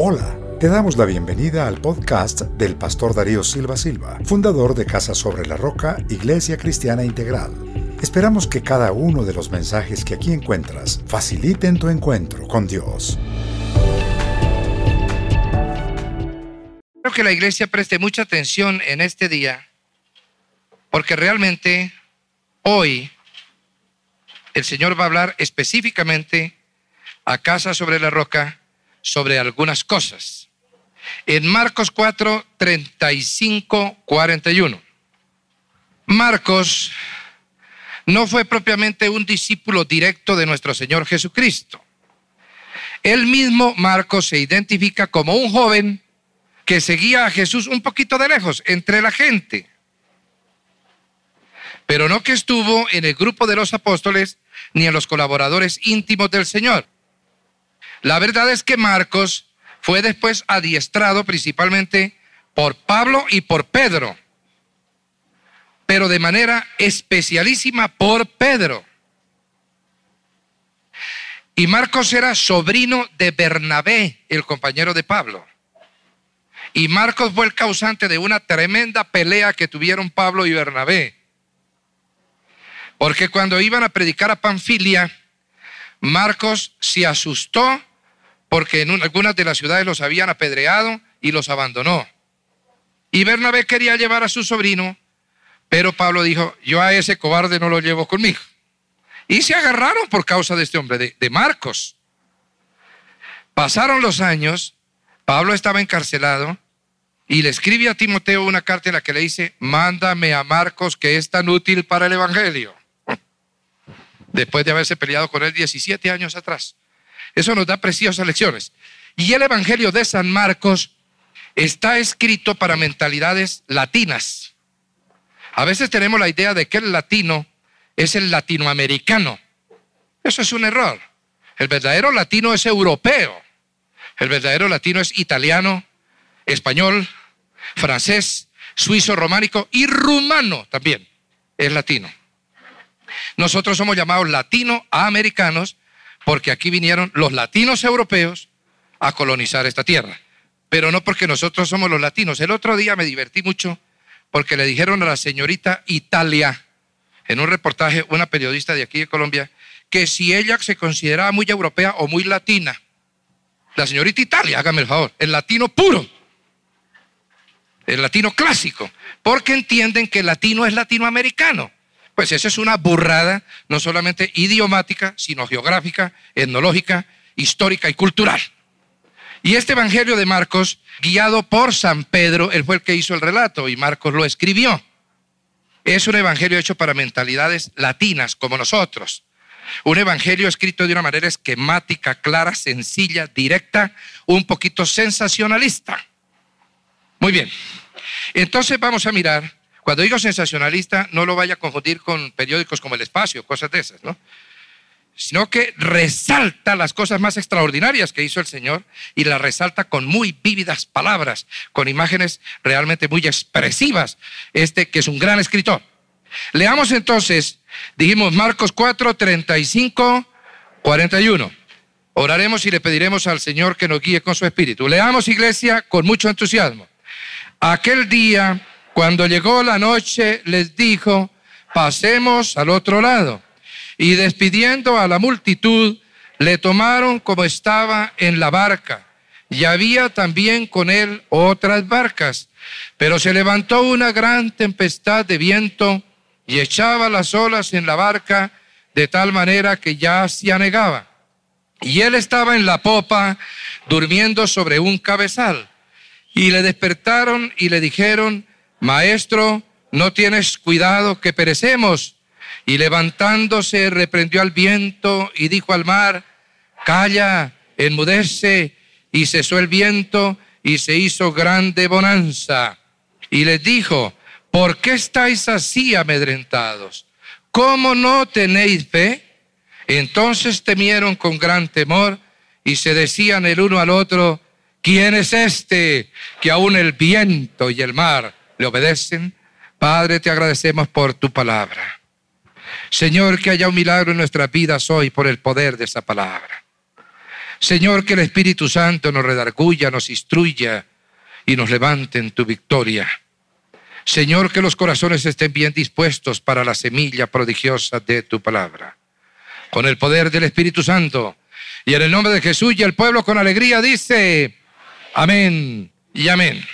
Hola, te damos la bienvenida al podcast del pastor Darío Silva Silva, fundador de Casa sobre la Roca, Iglesia Cristiana Integral. Esperamos que cada uno de los mensajes que aquí encuentras faciliten tu encuentro con Dios. Quiero que la iglesia preste mucha atención en este día, porque realmente hoy el Señor va a hablar específicamente a Casa sobre la Roca sobre algunas cosas. En Marcos 4, 35, 41. Marcos no fue propiamente un discípulo directo de nuestro Señor Jesucristo. Él mismo, Marcos, se identifica como un joven que seguía a Jesús un poquito de lejos, entre la gente. Pero no que estuvo en el grupo de los apóstoles ni en los colaboradores íntimos del Señor. La verdad es que Marcos fue después adiestrado principalmente por Pablo y por Pedro, pero de manera especialísima por Pedro. Y Marcos era sobrino de Bernabé, el compañero de Pablo. Y Marcos fue el causante de una tremenda pelea que tuvieron Pablo y Bernabé. Porque cuando iban a predicar a Panfilia, Marcos se asustó porque en algunas de las ciudades los habían apedreado y los abandonó. Y Bernabé quería llevar a su sobrino, pero Pablo dijo, yo a ese cobarde no lo llevo conmigo. Y se agarraron por causa de este hombre, de, Marcos. Pasaron los años, Pablo estaba encarcelado y le escribe a Timoteo una carta en la que le dice, mándame a Marcos que es tan útil para el Evangelio. Después de haberse peleado con él 17 años atrás. Eso nos da preciosas lecciones. Y el Evangelio de San Marcos está escrito para mentalidades latinas. A veces tenemos la idea de que el latino es el latinoamericano. Eso es un error. El verdadero latino es europeo. El verdadero latino es italiano, español, francés, suizo, románico y rumano también. Es latino. Nosotros somos llamados latinoamericanos porque aquí vinieron los latinos europeos a colonizar esta tierra, pero no porque nosotros somos los latinos. El otro día me divertí mucho porque le dijeron a la señorita Italia, en un reportaje, una periodista de aquí de Colombia, que si ella se consideraba muy europea o muy latina, la señorita Italia, hágame el favor, el latino puro, el latino clásico, porque entienden que el latino es latinoamericano. Pues eso es una burrada, no solamente idiomática, sino geográfica, etnológica, histórica y cultural. Y este Evangelio de Marcos, guiado por San Pedro, él fue el que hizo el relato y Marcos lo escribió. Es un Evangelio hecho para mentalidades latinas como nosotros. Un Evangelio escrito de una manera esquemática, clara, sencilla, directa, un poquito sensacionalista. Muy bien. Entonces vamos a mirar cuando digo sensacionalista, no lo vaya a confundir con periódicos como El Espacio, cosas de esas, ¿no? Sino que resalta las cosas más extraordinarias que hizo el Señor y las resalta con muy vívidas palabras, con imágenes realmente muy expresivas, este que es un gran escritor. Leamos entonces, dijimos Marcos 4, 35, 41. Oraremos y le pediremos al Señor que nos guíe con su espíritu. Leamos, iglesia, con mucho entusiasmo. Aquel día cuando llegó la noche, les dijo, pasemos al otro lado. Y despidiendo a la multitud, le tomaron como estaba en la barca. Y había también con él otras barcas. Pero se levantó una gran tempestad de viento y echaba las olas en la barca de tal manera que ya se anegaba. Y él estaba en la popa durmiendo sobre un cabezal. Y le despertaron y le dijeron, Maestro, no tienes cuidado que perecemos. Y levantándose reprendió al viento y dijo al mar, calla, enmudece. Y cesó el viento y se hizo grande bonanza. Y les dijo, ¿por qué estáis así amedrentados? ¿Cómo no tenéis fe? Entonces temieron con gran temor y se decían el uno al otro, ¿quién es este que aún el viento y el mar le obedecen. Padre, te agradecemos por tu palabra. Señor, que haya un milagro en nuestras vidas hoy por el poder de esa palabra. Señor, que el Espíritu Santo nos redarguya, nos instruya y nos levante en tu victoria. Señor, que los corazones estén bien dispuestos para la semilla prodigiosa de tu palabra. Con el poder del Espíritu Santo y en el nombre de Jesús y el pueblo con alegría dice, amén y amén.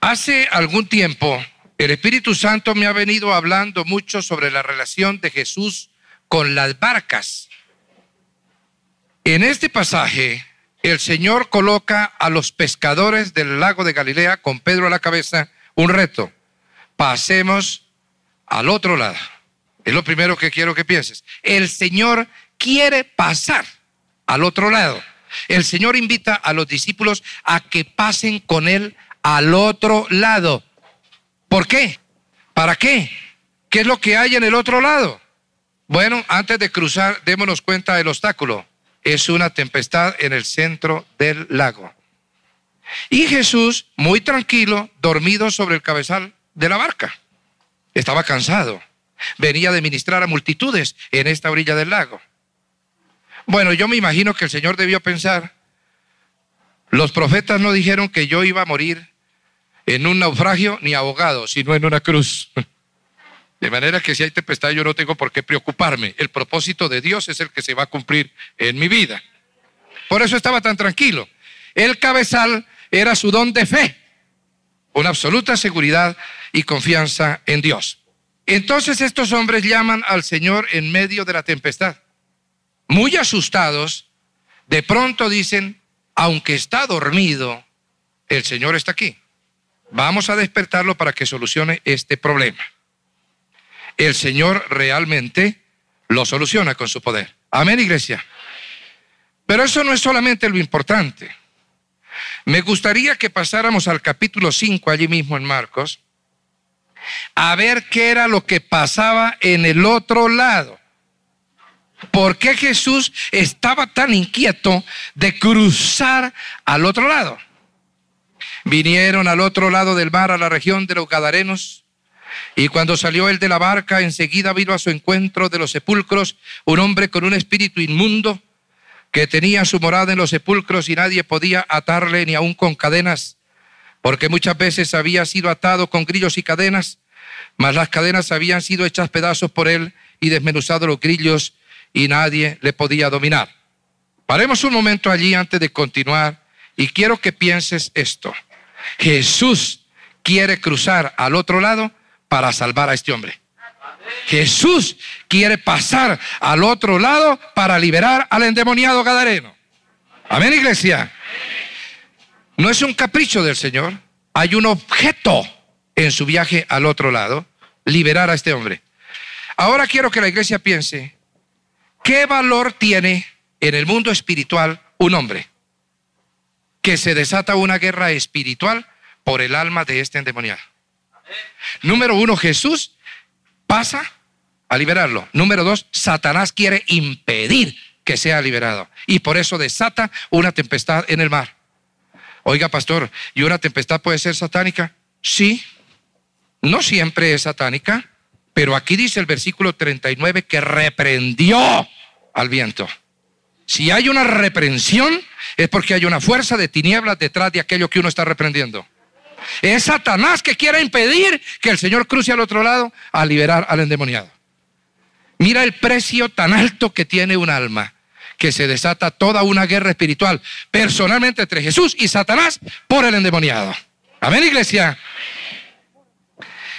Hace algún tiempo el Espíritu Santo me ha venido hablando mucho sobre la relación de Jesús con las barcas. En este pasaje, el Señor coloca a los pescadores del lago de Galilea con Pedro a la cabeza un reto. Pasemos al otro lado. Es lo primero que quiero que pienses. El Señor quiere pasar al otro lado. El Señor invita a los discípulos a que pasen con Él al otro lado. ¿Por qué? ¿Para qué? ¿Qué es lo que hay en el otro lado? Bueno, antes de cruzar, démonos cuenta del obstáculo es una tempestad en el centro del lago. Y Jesús, muy tranquilo, dormido sobre el cabezal de la barca. Estaba cansado. Venía de ministrar a multitudes en esta orilla del lago. Bueno, yo me imagino que el Señor debió pensar, los profetas no dijeron que yo iba a morir en un naufragio ni ahogado, sino en una cruz. De manera que si hay tempestad yo no tengo por qué preocuparme. El propósito de Dios es el que se va a cumplir en mi vida. Por eso estaba tan tranquilo. El cabezal era su don de fe, una absoluta seguridad y confianza en Dios. Entonces estos hombres llaman al Señor en medio de la tempestad. Muy asustados, de pronto dicen, aunque está dormido, el Señor está aquí. Vamos a despertarlo para que solucione este problema el Señor realmente lo soluciona con su poder. Amén, iglesia. Pero eso no es solamente lo importante. Me gustaría que pasáramos al capítulo 5 allí mismo en Marcos, a ver qué era lo que pasaba en el otro lado. ¿Por qué Jesús estaba tan inquieto de cruzar al otro lado? Vinieron al otro lado del mar, a la región de los Gadarenos, y cuando salió él de la barca, enseguida vino a su encuentro de los sepulcros un hombre con un espíritu inmundo que tenía su morada en los sepulcros y nadie podía atarle ni aun con cadenas, porque muchas veces había sido atado con grillos y cadenas, mas las cadenas habían sido hechas pedazos por él y desmenuzados los grillos y nadie le podía dominar. Paremos un momento allí antes de continuar y quiero que pienses esto. Jesús quiere cruzar al otro lado para salvar a este hombre. Jesús quiere pasar al otro lado para liberar al endemoniado Gadareno. Amén, iglesia. No es un capricho del Señor. Hay un objeto en su viaje al otro lado, liberar a este hombre. Ahora quiero que la iglesia piense, ¿qué valor tiene en el mundo espiritual un hombre? Que se desata una guerra espiritual por el alma de este endemoniado. Número uno, Jesús pasa a liberarlo. Número dos, Satanás quiere impedir que sea liberado. Y por eso desata una tempestad en el mar. Oiga, pastor, ¿y una tempestad puede ser satánica? Sí, no siempre es satánica, pero aquí dice el versículo 39 que reprendió al viento. Si hay una reprensión, es porque hay una fuerza de tinieblas detrás de aquello que uno está reprendiendo. Es Satanás que quiere impedir que el Señor cruce al otro lado a liberar al endemoniado. Mira el precio tan alto que tiene un alma, que se desata toda una guerra espiritual, personalmente entre Jesús y Satanás por el endemoniado. Amén, iglesia.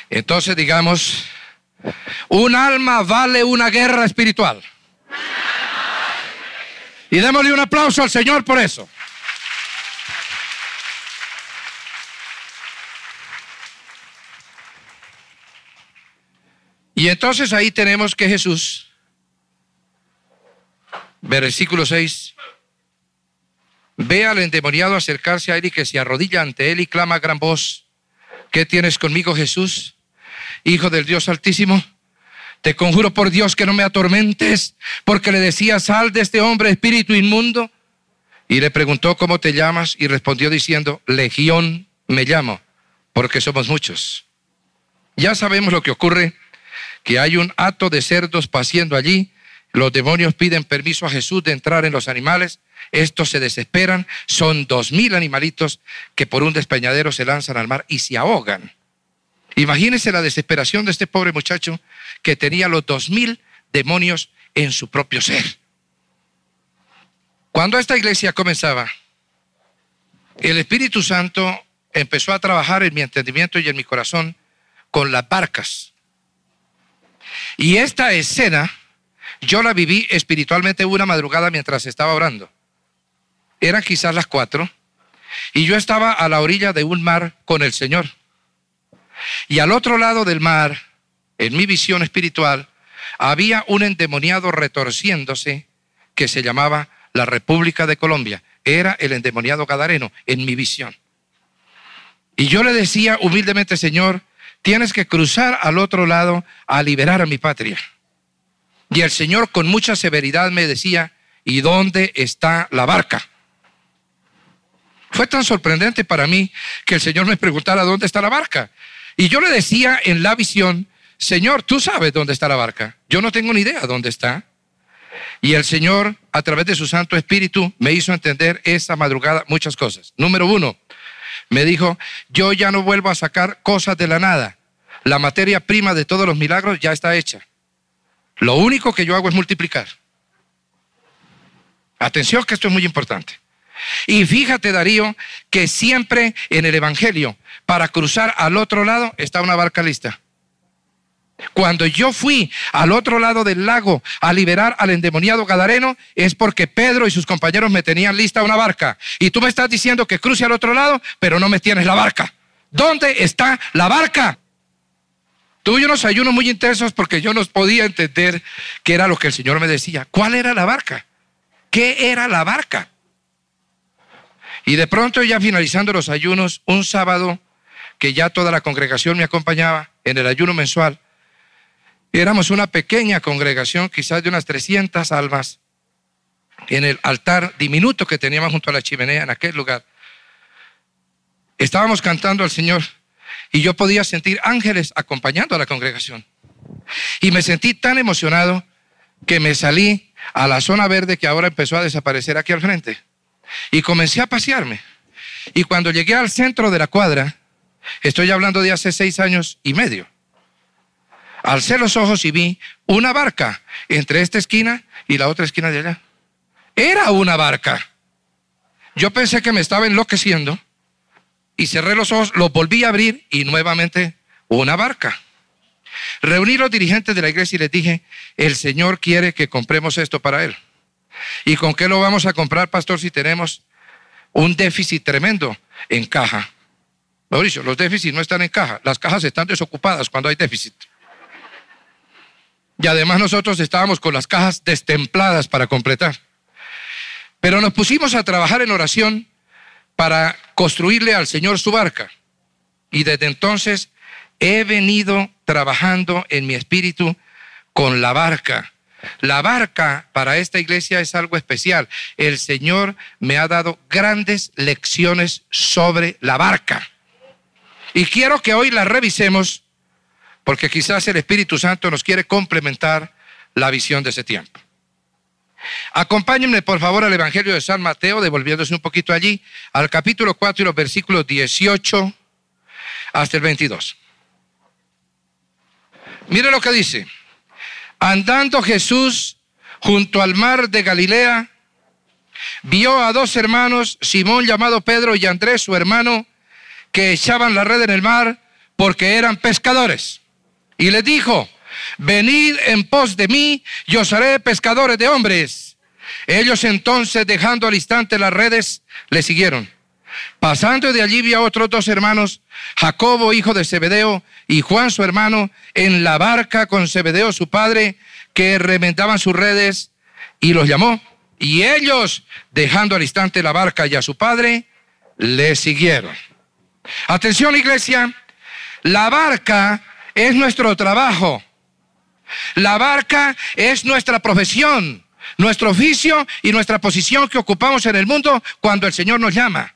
Entonces digamos, un alma vale una guerra espiritual. Y démosle un aplauso al Señor por eso. Y entonces ahí tenemos que Jesús, versículo 6, ve al endemoniado acercarse a él y que se arrodilla ante él y clama a gran voz, ¿qué tienes conmigo Jesús, Hijo del Dios Altísimo? Te conjuro por Dios que no me atormentes, porque le decía, sal de este hombre, espíritu inmundo. Y le preguntó, ¿cómo te llamas? Y respondió diciendo, Legión me llamo, porque somos muchos. Ya sabemos lo que ocurre que hay un hato de cerdos paciendo allí Los demonios piden permiso a Jesús de entrar en los animales. Estos se desesperan. Son dos mil animalitos que por un despeñadero se lanzan al mar y se ahogan. Imagínense la desesperación de este pobre muchacho que tenía los dos mil demonios en su propio ser. Cuando esta iglesia comenzaba, el Espíritu Santo empezó a trabajar en mi entendimiento y en mi corazón con las barcas. Y esta escena yo la viví espiritualmente una madrugada mientras estaba orando. Eran quizás las cuatro y yo estaba a la orilla de un mar con el Señor. Y al otro lado del mar, en mi visión espiritual, había un endemoniado retorciéndose que se llamaba la República de Colombia. Era el endemoniado Gadareno en mi visión. Y yo le decía humildemente, Señor, tienes que cruzar al otro lado a liberar a mi patria. Y el Señor con mucha severidad me decía, ¿y dónde está la barca? Fue tan sorprendente para mí que el Señor me preguntara dónde está la barca. Y yo le decía en la visión, Señor, tú sabes dónde está la barca. Yo no tengo ni idea dónde está. Y el Señor, a través de su Santo Espíritu, me hizo entender esa madrugada muchas cosas. Número uno, me dijo, yo ya no vuelvo a sacar cosas de la nada. La materia prima de todos los milagros ya está hecha. Lo único que yo hago es multiplicar. Atención que esto es muy importante. Y fíjate, Darío, que siempre en el Evangelio, para cruzar al otro lado, está una barca lista. Cuando yo fui al otro lado del lago a liberar al endemoniado Gadareno, es porque Pedro y sus compañeros me tenían lista una barca. Y tú me estás diciendo que cruce al otro lado, pero no me tienes la barca. ¿Dónde está la barca? Tuve unos ayunos muy intensos porque yo no podía entender qué era lo que el Señor me decía. ¿Cuál era la barca? ¿Qué era la barca? Y de pronto ya finalizando los ayunos, un sábado que ya toda la congregación me acompañaba en el ayuno mensual, éramos una pequeña congregación, quizás de unas 300 almas, en el altar diminuto que teníamos junto a la chimenea en aquel lugar. Estábamos cantando al Señor y yo podía sentir ángeles acompañando a la congregación. Y me sentí tan emocionado que me salí a la zona verde que ahora empezó a desaparecer aquí al frente. Y comencé a pasearme. Y cuando llegué al centro de la cuadra, estoy hablando de hace seis años y medio, alcé los ojos y vi una barca entre esta esquina y la otra esquina de allá. Era una barca. Yo pensé que me estaba enloqueciendo y cerré los ojos, los volví a abrir y nuevamente una barca. Reuní los dirigentes de la iglesia y les dije, el Señor quiere que compremos esto para Él. ¿Y con qué lo vamos a comprar, pastor, si tenemos un déficit tremendo en caja? Mauricio, los déficits no están en caja, las cajas están desocupadas cuando hay déficit. Y además nosotros estábamos con las cajas destempladas para completar. Pero nos pusimos a trabajar en oración para construirle al Señor su barca. Y desde entonces he venido trabajando en mi espíritu con la barca. La barca para esta iglesia es algo especial. El Señor me ha dado grandes lecciones sobre la barca. Y quiero que hoy la revisemos porque quizás el Espíritu Santo nos quiere complementar la visión de ese tiempo. Acompáñenme por favor al Evangelio de San Mateo, devolviéndose un poquito allí, al capítulo 4 y los versículos 18 hasta el 22. Mire lo que dice. Andando Jesús junto al mar de Galilea, vio a dos hermanos, Simón llamado Pedro y Andrés su hermano, que echaban la red en el mar porque eran pescadores. Y les dijo, venid en pos de mí y os haré pescadores de hombres. Ellos entonces, dejando al instante las redes, le siguieron. Pasando de allí vi a otros dos hermanos, Jacobo, hijo de Zebedeo, y Juan, su hermano, en la barca con Zebedeo, su padre, que remendaban sus redes, y los llamó. Y ellos, dejando al instante la barca y a su padre, le siguieron. Atención, iglesia, la barca es nuestro trabajo. La barca es nuestra profesión, nuestro oficio y nuestra posición que ocupamos en el mundo cuando el Señor nos llama.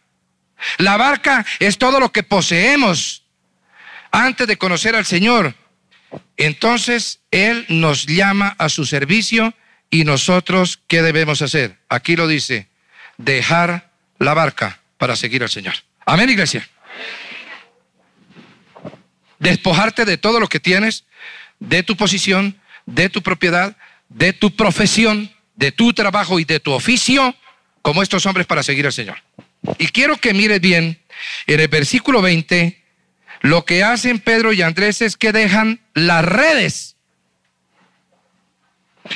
La barca es todo lo que poseemos antes de conocer al Señor. Entonces Él nos llama a su servicio ¿Y nosotros qué debemos hacer? Aquí lo dice, dejar la barca para seguir al Señor. Amén, iglesia. Despojarte de todo lo que tienes, de tu posición, de tu propiedad, de tu profesión, de tu trabajo y de tu oficio, como estos hombres para seguir al Señor. Y quiero que mires bien, en el versículo 20, lo que hacen Pedro y Andrés es que dejan las redes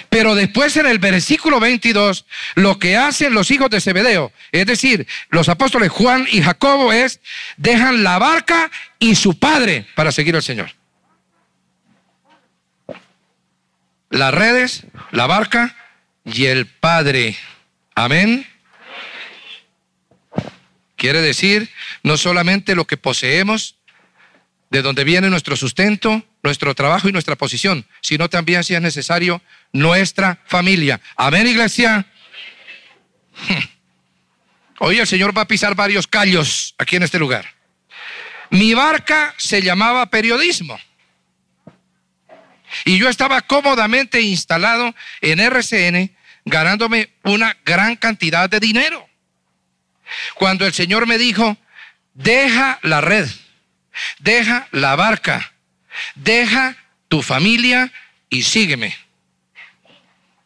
pero después en el versículo 22, lo que hacen los hijos de Zebedeo, es decir, los apóstoles Juan y Jacobo es, dejan la barca y su padre para seguir al Señor. Las redes, la barca y el padre. Amén. Quiere decir, no solamente lo que poseemos, de donde viene nuestro sustento, nuestro trabajo y nuestra posición, sino también, si es necesario, nuestra familia. Amén, iglesia. Hoy el Señor va a pisar varios callos aquí en este lugar. Mi barca se llamaba periodismo. Y yo estaba cómodamente instalado en RCN ganándome una gran cantidad de dinero. Cuando el Señor me dijo, deja la red, deja la barca, deja tu familia y sígueme.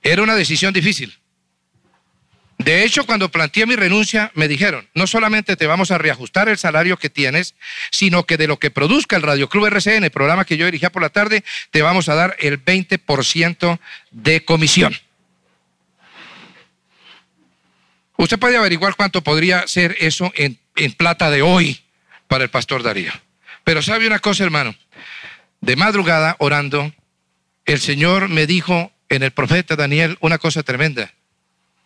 Era una decisión difícil. De hecho, cuando planteé mi renuncia, me dijeron, no solamente te vamos a reajustar el salario que tienes, sino que de lo que produzca el Radio Club RCN, el programa que yo dirigía por la tarde, te vamos a dar el 20% de comisión. Usted puede averiguar cuánto podría ser eso en, en plata de hoy para el pastor Darío. Pero sabe una cosa, hermano, de madrugada orando, el Señor me dijo en el profeta Daniel una cosa tremenda.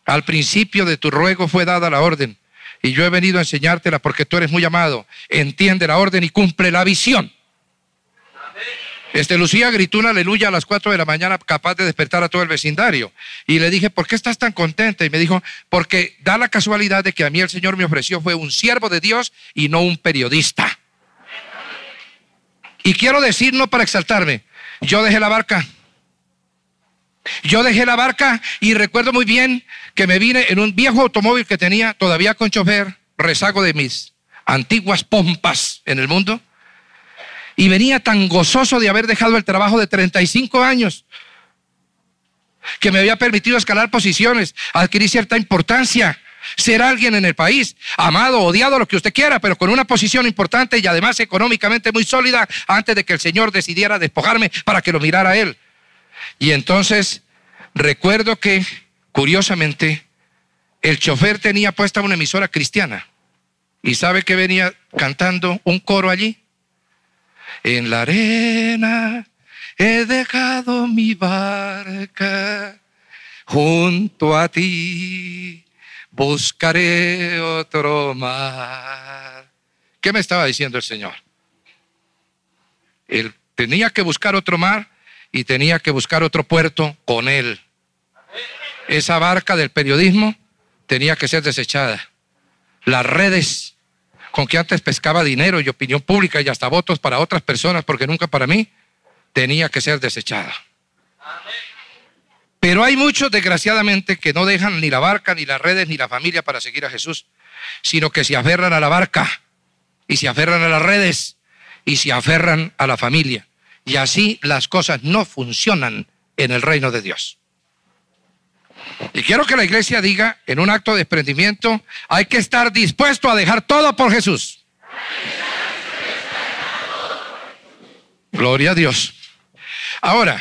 Al principio de tu ruego fue dada la orden y yo he venido a enseñártela porque tú eres muy amado. Entiende la orden y cumple la visión. Este Lucía gritó una aleluya a las 4 de la mañana capaz de despertar a todo el vecindario. Y le dije, ¿por qué estás tan contenta? Y me dijo, porque da la casualidad de que a mí el Señor me ofreció fue un siervo de Dios y no un periodista. Y quiero decir, no para exaltarme, yo dejé la barca. Yo dejé la barca y recuerdo muy bien que me vine en un viejo automóvil que tenía todavía con chofer, rezago de mis antiguas pompas en el mundo. Y venía tan gozoso de haber dejado el trabajo de 35 años que me había permitido escalar posiciones, adquirir cierta importancia ser alguien en el país, amado, odiado, lo que usted quiera, pero con una posición importante y además económicamente muy sólida antes de que el Señor decidiera despojarme para que lo mirara él. Y entonces recuerdo que, curiosamente, el chofer tenía puesta una emisora cristiana. ¿Y sabe que venía cantando un coro allí? En la arena he dejado mi barca junto a ti buscaré otro mar. ¿Qué me estaba diciendo el Señor? Él tenía que buscar otro mar y tenía que buscar otro puerto con él. Esa barca del periodismo tenía que ser desechada. Las redes con que antes pescaba dinero y opinión pública y hasta votos para otras personas, porque nunca para mí, tenía que ser desechada. Pero hay muchos, desgraciadamente, que no dejan ni la barca, ni las redes, ni la familia para seguir a Jesús, sino que se aferran a la barca y se aferran a las redes y se aferran a la familia. Y así las cosas no funcionan en el reino de Dios. Y quiero que la iglesia diga, en un acto de desprendimiento, hay que estar dispuesto a dejar todo por Jesús. Gloria a Dios. Ahora,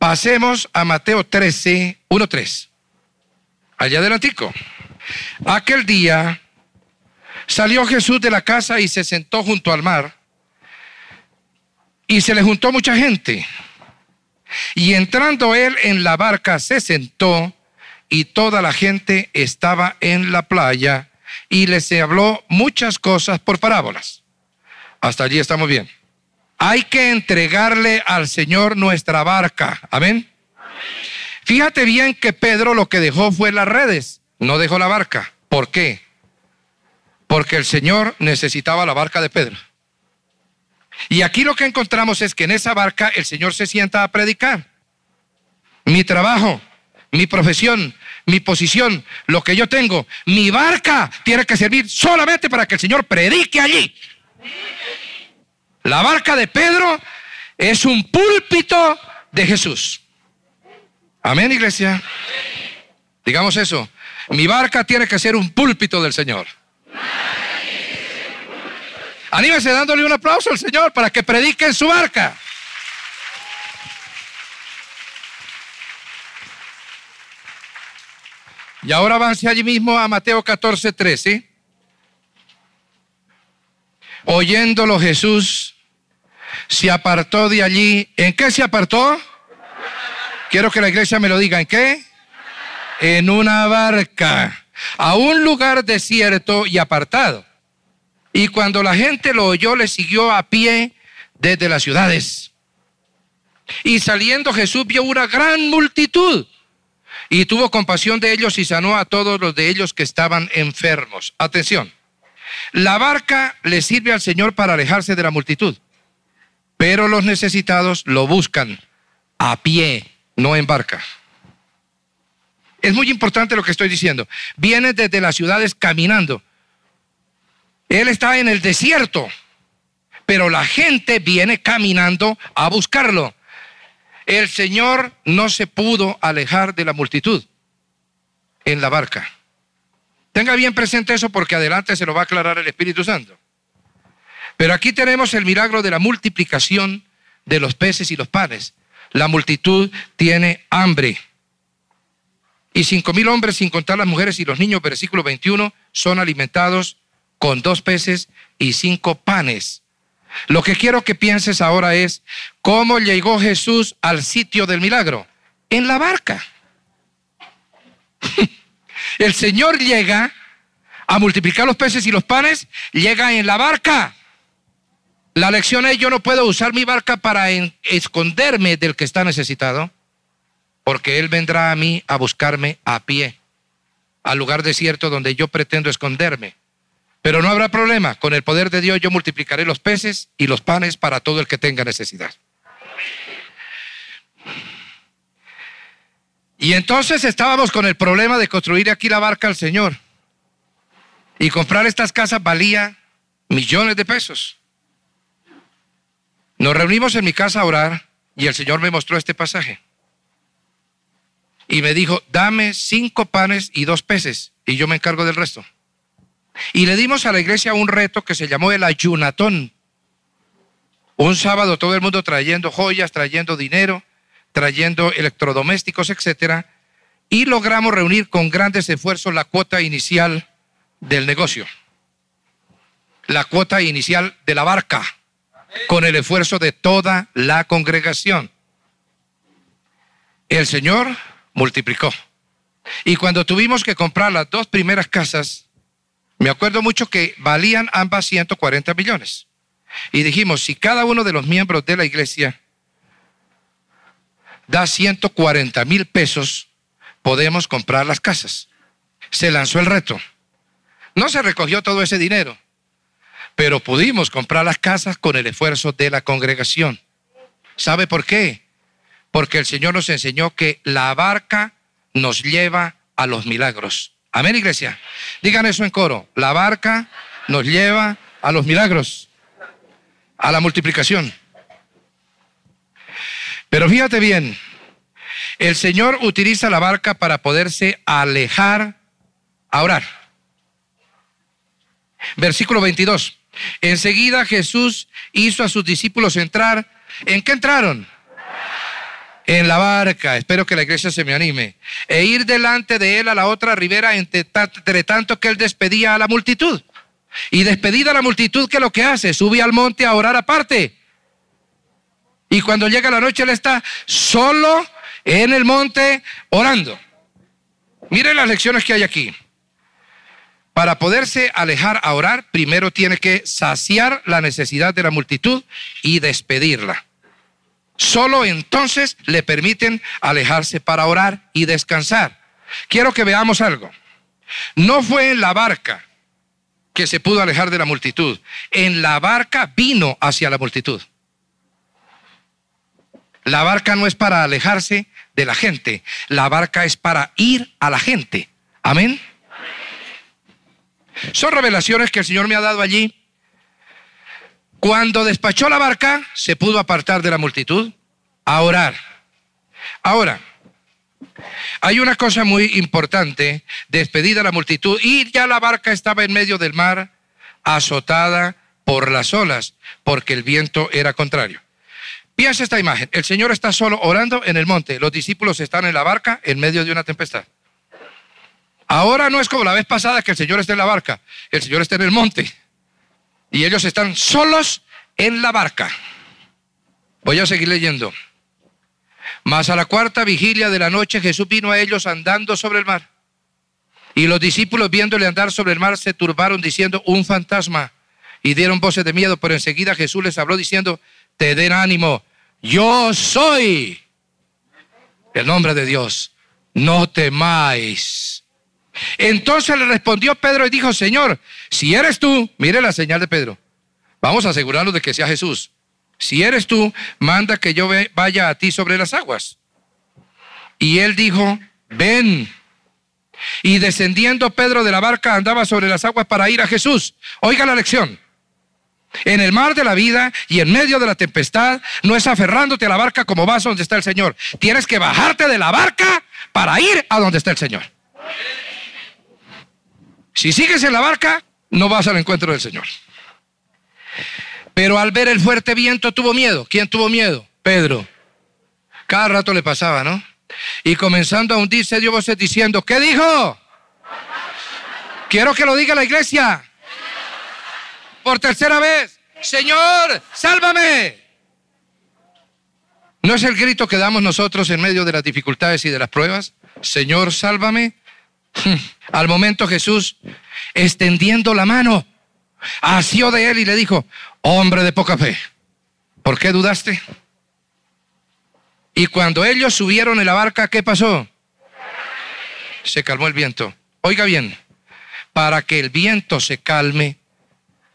Pasemos a Mateo 13, 1, 3. Allá adelantico. Aquel día salió Jesús de la casa y se sentó junto al mar. Y se le juntó mucha gente. Y entrando él en la barca se sentó y toda la gente estaba en la playa y les habló muchas cosas por parábolas. Hasta allí estamos bien. Hay que entregarle al Señor nuestra barca. Amén. Fíjate bien que Pedro lo que dejó fue las redes, no dejó la barca. ¿Por qué? Porque el Señor necesitaba la barca de Pedro. Y aquí lo que encontramos es que en esa barca el Señor se sienta a predicar. Mi trabajo, mi profesión, mi posición, lo que yo tengo, mi barca tiene que servir solamente para que el Señor predique allí. La barca de Pedro es un púlpito de Jesús. Amén, iglesia. Digamos eso. Mi barca tiene que ser un púlpito del Señor. Anímese dándole un aplauso al Señor para que predique en su barca. Y ahora avance allí mismo a Mateo 14, 13. Oyéndolo Jesús se apartó de allí. ¿En qué se apartó? Quiero que la iglesia me lo diga. ¿En qué? En una barca. A un lugar desierto y apartado. Y cuando la gente lo oyó, le siguió a pie desde las ciudades. Y saliendo Jesús vio una gran multitud y tuvo compasión de ellos y sanó a todos los de ellos que estaban enfermos. Atención, la barca le sirve al Señor para alejarse de la multitud, pero los necesitados lo buscan a pie, no en barca. Es muy importante lo que estoy diciendo. Viene desde las ciudades caminando. Él está en el desierto, pero la gente viene caminando a buscarlo el Señor no se pudo alejar de la multitud en la barca. Tenga bien presente eso porque adelante se lo va a aclarar el Espíritu Santo. Pero aquí tenemos el milagro de la multiplicación de los peces y los panes. La multitud tiene hambre. Y cinco mil hombres, sin contar las mujeres y los niños, versículo 21, son alimentados con dos peces y cinco panes. Lo que quiero que pienses ahora es cómo llegó Jesús al sitio del milagro. En la barca. El Señor llega a multiplicar los peces y los panes, llega en la barca. La lección es, yo no puedo usar mi barca para esconderme del que está necesitado, porque Él vendrá a mí a buscarme a pie, al lugar desierto donde yo pretendo esconderme. Pero no habrá problema. Con el poder de Dios yo multiplicaré los peces y los panes para todo el que tenga necesidad. Y entonces estábamos con el problema de construir aquí la barca al Señor. Y comprar estas casas valía millones de pesos. Nos reunimos en mi casa a orar y el Señor me mostró este pasaje. Y me dijo, dame cinco panes y dos peces y yo me encargo del resto. Y le dimos a la iglesia un reto que se llamó el ayunatón. Un sábado todo el mundo trayendo joyas, trayendo dinero, trayendo electrodomésticos, etcétera, y logramos reunir con grandes esfuerzos la cuota inicial del negocio. La cuota inicial de la barca, con el esfuerzo de toda la congregación. El Señor multiplicó. Y cuando tuvimos que comprar las dos primeras casas, me acuerdo mucho que valían ambas 140 millones. Y dijimos, si cada uno de los miembros de la iglesia da 140 mil pesos, podemos comprar las casas. Se lanzó el reto. No se recogió todo ese dinero, pero pudimos comprar las casas con el esfuerzo de la congregación. ¿Sabe por qué? Porque el Señor nos enseñó que la barca nos lleva a los milagros. Amén, iglesia. Digan eso en coro. La barca nos lleva a los milagros, a la multiplicación. Pero fíjate bien, el Señor utiliza la barca para poderse alejar a orar. Versículo 22. Enseguida Jesús hizo a sus discípulos entrar. ¿En qué entraron? En la barca, espero que la iglesia se me anime, e ir delante de él a la otra ribera entre, tanto que él despedía a la multitud. Y despedida la multitud, ¿qué es lo que hace? Sube al monte a orar aparte. Y cuando llega la noche, él está solo en el monte orando. Miren las lecciones que hay aquí. Para poderse alejar a orar, primero tiene que saciar la necesidad de la multitud y despedirla. Solo entonces le permiten alejarse para orar y descansar. Quiero que veamos algo. No fue en la barca que se pudo alejar de la multitud. En la barca vino hacia la multitud. La barca no es para alejarse de la gente. La barca es para ir a la gente. Amén. Son revelaciones que el Señor me ha dado allí. Cuando despachó la barca, se pudo apartar de la multitud a orar. Ahora, hay una cosa muy importante, despedida la multitud, y ya la barca estaba en medio del mar, azotada por las olas, porque el viento era contrario. Piensa esta imagen, el Señor está solo orando en el monte, los discípulos están en la barca en medio de una tempestad. Ahora no es como la vez pasada que el Señor está en la barca, el Señor está en el monte y ellos están solos en la barca. Voy a seguir leyendo. Mas a la cuarta vigilia de la noche Jesús vino a ellos andando sobre el mar. Y los discípulos viéndole andar sobre el mar se turbaron diciendo, un fantasma. Y dieron voces de miedo, pero enseguida Jesús les habló diciendo, te den ánimo, yo soy el nombre de Dios, no temáis. Entonces le respondió Pedro y dijo, Señor, si eres tú, mire la señal de Pedro, vamos a asegurarnos de que sea Jesús. Si eres tú, manda que yo vaya a ti sobre las aguas. Y él dijo, ven. Y descendiendo Pedro de la barca andaba sobre las aguas para ir a Jesús. Oiga la lección. En el mar de la vida y en medio de la tempestad, no es aferrándote a la barca como vas donde está el Señor. Tienes que bajarte de la barca para ir a donde está el Señor. Si sigues en la barca, no vas al encuentro del Señor. Pero al ver el fuerte viento tuvo miedo. ¿Quién tuvo miedo? Pedro. Cada rato le pasaba, ¿no? Y comenzando a hundirse dio voces diciendo, ¿qué dijo? Quiero que lo diga la iglesia. Por tercera vez, Señor, sálvame. ¿No es el grito que damos nosotros en medio de las dificultades y de las pruebas? Señor, sálvame. Al momento Jesús, extendiendo la mano, asió de él y le dijo, hombre de poca fe, ¿por qué dudaste? Y cuando ellos subieron en la barca, ¿qué pasó? Se calmó el viento. Oiga bien, para que el viento se calme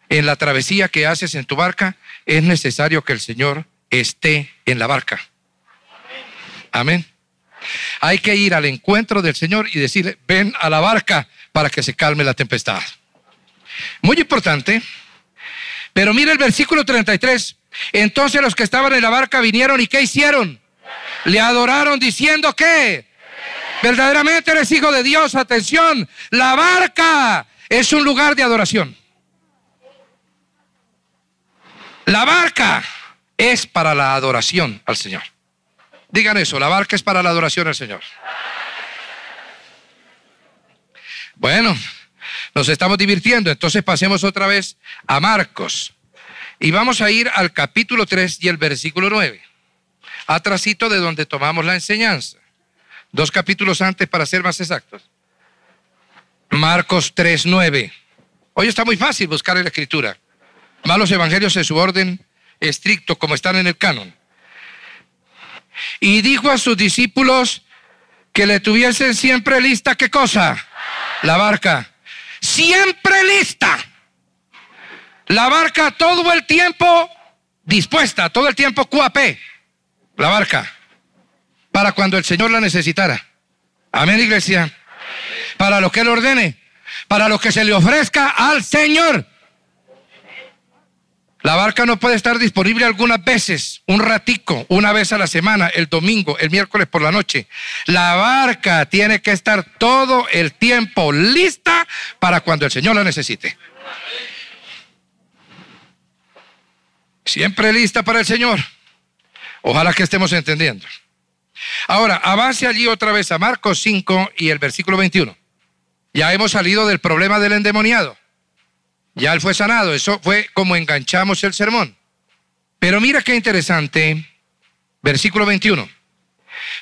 en la travesía que haces en tu barca, es necesario que el Señor esté en la barca. Amén. Hay que ir al encuentro del Señor y decirle, ven a la barca para que se calme la tempestad. Muy importante. Pero mira el versículo 33. Entonces los que estaban en la barca vinieron y ¿qué hicieron? Le adoraron diciendo que verdaderamente eres hijo de Dios. Atención, la barca es un lugar de adoración. La barca es para la adoración al Señor. Digan eso, la barca es para la adoración al Señor. Bueno, nos estamos divirtiendo, entonces pasemos otra vez a Marcos. Y vamos a ir al capítulo 3 y el versículo 9. Atrasito de donde tomamos la enseñanza. Dos capítulos antes para ser más exactos. Marcos 3, 9. Hoy está muy fácil buscar en la escritura. Malos evangelios en su orden estricto como están en el canon. Y dijo a sus discípulos que le tuviesen siempre lista, ¿qué cosa? La barca. Siempre lista. La barca todo el tiempo dispuesta, todo el tiempo QAP. La barca. Para cuando el Señor la necesitara. Amén, iglesia. Para lo que Él ordene. Para lo que se le ofrezca al Señor. La barca no puede estar disponible algunas veces, un ratico, una vez a la semana, el domingo, el miércoles por la noche. La barca tiene que estar todo el tiempo lista para cuando el Señor la necesite. Siempre lista para el Señor. Ojalá que estemos entendiendo. Ahora, avance allí otra vez a Marcos 5 y el versículo 21. Ya hemos salido del problema del endemoniado. Ya él fue sanado. Eso fue como enganchamos el sermón. Pero mira qué interesante. Versículo 21.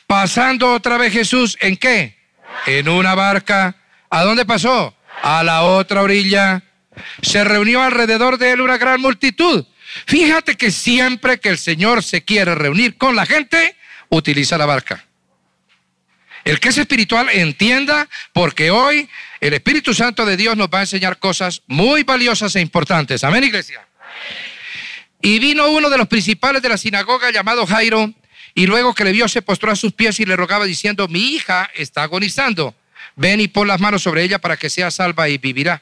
Pasando otra vez Jesús, ¿en qué? En una barca. ¿A dónde pasó? A la otra orilla. Se reunió alrededor de él una gran multitud. Fíjate que siempre que el Señor se quiere reunir con la gente, utiliza la barca. El que es espiritual entienda, porque hoy el Espíritu Santo de Dios nos va a enseñar cosas muy valiosas e importantes. Amén, iglesia. Y vino uno de los principales de la sinagoga llamado Jairo Y luego que le vio, se postró a sus pies y le rogaba diciendo, mi hija está agonizando. Ven y pon las manos sobre ella para que sea salva y vivirá.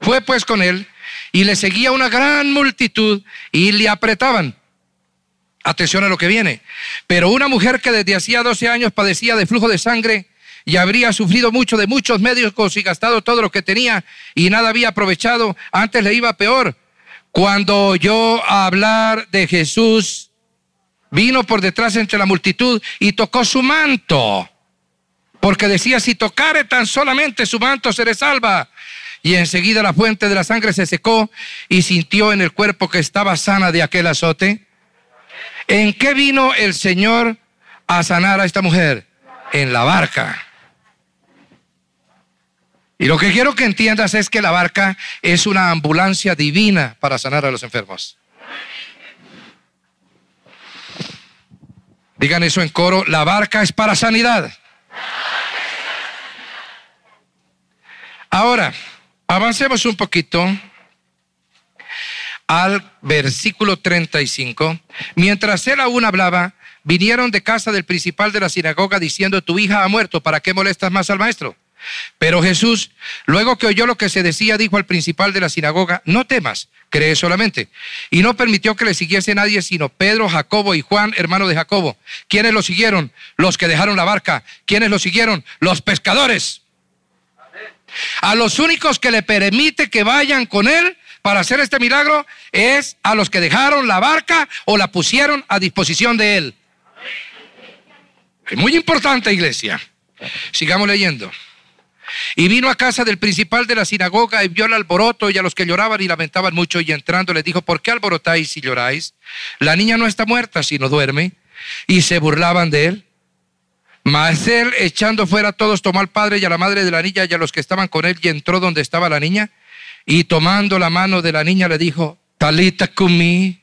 Fue pues con él y le seguía una gran multitud y le apretaban. Atención a lo que viene. Pero una mujer que desde hacía 12 años padecía de flujo de sangre y habría sufrido mucho de muchos medios y gastado todo lo que tenía y nada había aprovechado, antes le iba peor. Cuando oyó hablar de Jesús, vino por detrás entre la multitud y tocó su manto. Porque decía, si tocare tan solamente su manto, seré salva. Y enseguida la fuente de la sangre se secó y sintió en el cuerpo que estaba sana de aquel azote. ¿En qué vino el Señor a sanar a esta mujer? En la barca. Y lo que quiero que entiendas es que la barca es una ambulancia divina para sanar a los enfermos. Digan eso en coro, la barca es para sanidad. Ahora, avancemos un poquito al versículo 35. Mientras él aún hablaba, vinieron de casa del principal de la sinagoga diciendo, tu hija ha muerto, ¿para qué molestas más al maestro? Pero Jesús, luego que oyó lo que se decía, dijo al principal de la sinagoga, no temas, cree solamente. Y no permitió que le siguiese nadie, sino Pedro, Jacobo y Juan, hermano de Jacobo. ¿Quiénes lo siguieron? Los que dejaron la barca. ¿Quiénes lo siguieron? Los pescadores. A los únicos que le permite que vayan con él para hacer este milagro es a los que dejaron la barca o la pusieron a disposición de él. Es muy importante, iglesia. Sigamos leyendo. Y vino a casa del principal de la sinagoga y vio el alboroto y a los que lloraban y lamentaban mucho y entrando le dijo, ¿por qué alborotáis y lloráis? La niña no está muerta, sino duerme. Y se burlaban de él. Mas él, echando fuera a todos, tomó al padre y a la madre de la niña y a los que estaban con él y entró donde estaba la niña y tomando la mano de la niña le dijo, Talita kumi,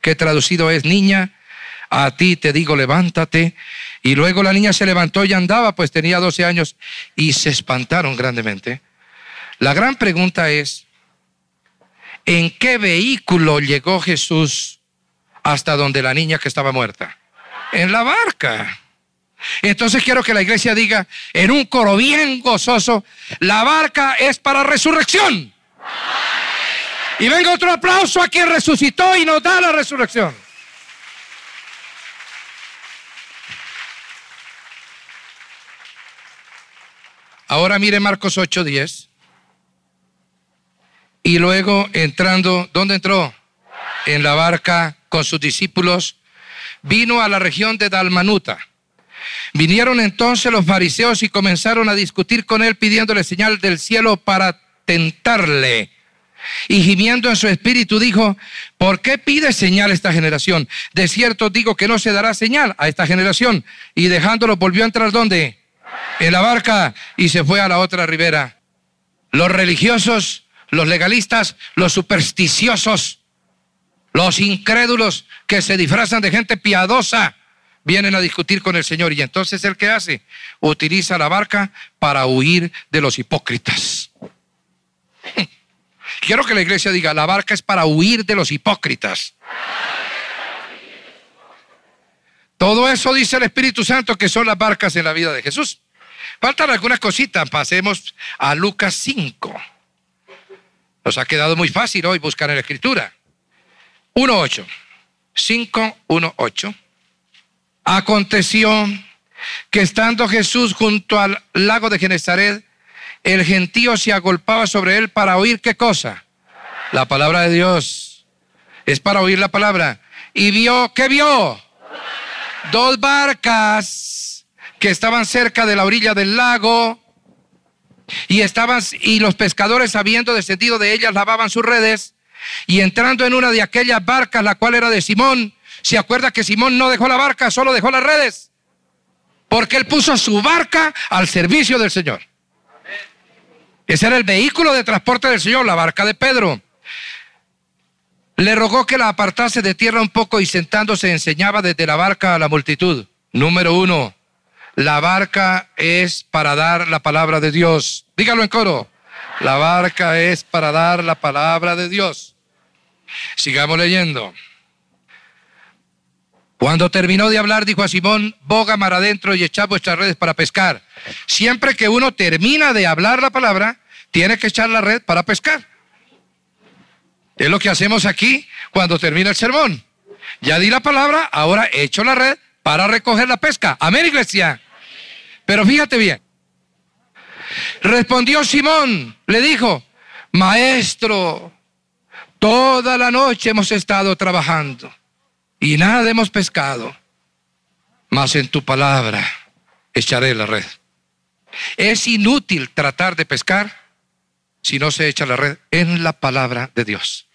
que traducido es niña, a ti te digo, levántate. Y luego la niña se levantó y andaba, pues tenía 12 años, y se espantaron grandemente. La gran pregunta es, ¿en qué vehículo llegó Jesús hasta donde la niña que estaba muerta? En la barca. Entonces quiero que la iglesia diga en un coro bien gozoso, la barca es para resurrección. Y venga otro aplauso a quien resucitó y nos da la resurrección. Ahora mire Marcos 8:10. Y luego entrando, ¿dónde entró? En la barca con sus discípulos, vino a la región de Dalmanuta. Vinieron entonces los fariseos y comenzaron a discutir con él pidiéndole señal del cielo para tentarle. Y gimiendo en su espíritu dijo, ¿por qué pide señal esta generación? De cierto digo que no se dará señal a esta generación. Y dejándolo volvió a entrar donde? En la barca y se fue a la otra ribera. Los religiosos, los legalistas, los supersticiosos, los incrédulos que se disfrazan de gente piadosa, vienen a discutir con el Señor. Y entonces el que hace, utiliza la barca para huir de los hipócritas. Quiero que la iglesia diga, la barca es para huir de los hipócritas. Todo eso dice el Espíritu Santo que son las barcas en la vida de Jesús. Faltan algunas cositas, pasemos a Lucas 5. Nos ha quedado muy fácil hoy buscar en la escritura. 1.8. 5, 1.8. Aconteció que estando Jesús junto al lago de Genezaret, el gentío se agolpaba sobre él para oír qué cosa? La palabra de Dios. Es para oír la palabra. Y vio, ¿qué vio? Dos barcas que estaban cerca de la orilla del lago. Y estaban, y los pescadores, habiendo descendido de ellas, lavaban sus redes. Y entrando en una de aquellas barcas, la cual era de Simón, se acuerda que Simón no dejó la barca, solo dejó las redes. Porque él puso su barca al servicio del Señor. Ese era el vehículo de transporte del Señor, la barca de Pedro. Le rogó que la apartase de tierra un poco y sentándose enseñaba desde la barca a la multitud. Número uno, la barca es para dar la palabra de Dios. Dígalo en coro. La barca es para dar la palabra de Dios. Sigamos leyendo. Cuando terminó de hablar, dijo a Simón, boga mar adentro y echad vuestras redes para pescar. Siempre que uno termina de hablar la palabra, tiene que echar la red para pescar. Es lo que hacemos aquí cuando termina el sermón. Ya di la palabra, ahora echo la red para recoger la pesca. Amén, iglesia. Pero fíjate bien. Respondió Simón, le dijo, maestro, toda la noche hemos estado trabajando y nada hemos pescado, mas en tu palabra echaré la red. Es inútil tratar de pescar si no se echa la red en la palabra de Dios.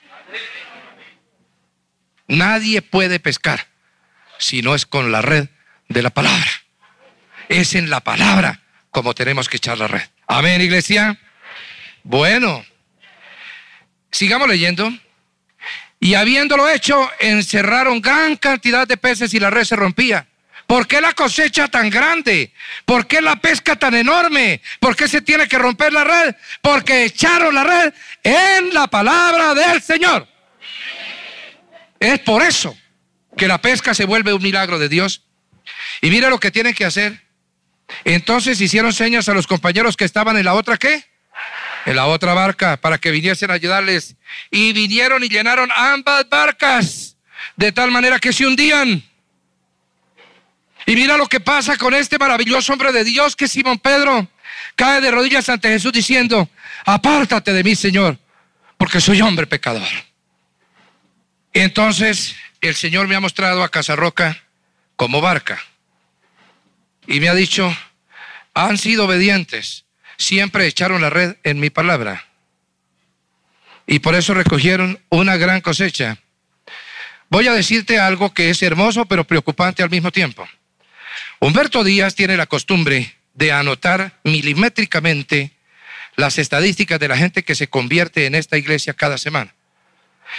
Nadie puede pescar si no es con la red de la palabra. Es en la palabra como tenemos que echar la red. Amén, iglesia. Bueno, sigamos leyendo. Y habiéndolo hecho, encerraron gran cantidad de peces y la red se rompía. ¿Por qué la cosecha tan grande? ¿Por qué la pesca tan enorme? ¿Por qué se tiene que romper la red? Porque echaron la red en la palabra del Señor. Es por eso que la pesca se vuelve un milagro de Dios. Y mira lo que tienen que hacer. Entonces hicieron señas a los compañeros que estaban en la otra qué? En la otra barca para que viniesen a ayudarles. Y vinieron y llenaron ambas barcas de tal manera que se hundían. Y mira lo que pasa con este maravilloso hombre de Dios que Simón Pedro cae de rodillas ante Jesús diciendo, apártate de mí, Señor, porque soy hombre pecador. Y entonces el Señor me ha mostrado a Casarroca como barca. Y me ha dicho, han sido obedientes, siempre echaron la red en mi palabra. Y por eso recogieron una gran cosecha. Voy a decirte algo que es hermoso pero preocupante al mismo tiempo. Humberto Díaz tiene la costumbre de anotar milimétricamente las estadísticas de la gente que se convierte en esta iglesia cada semana.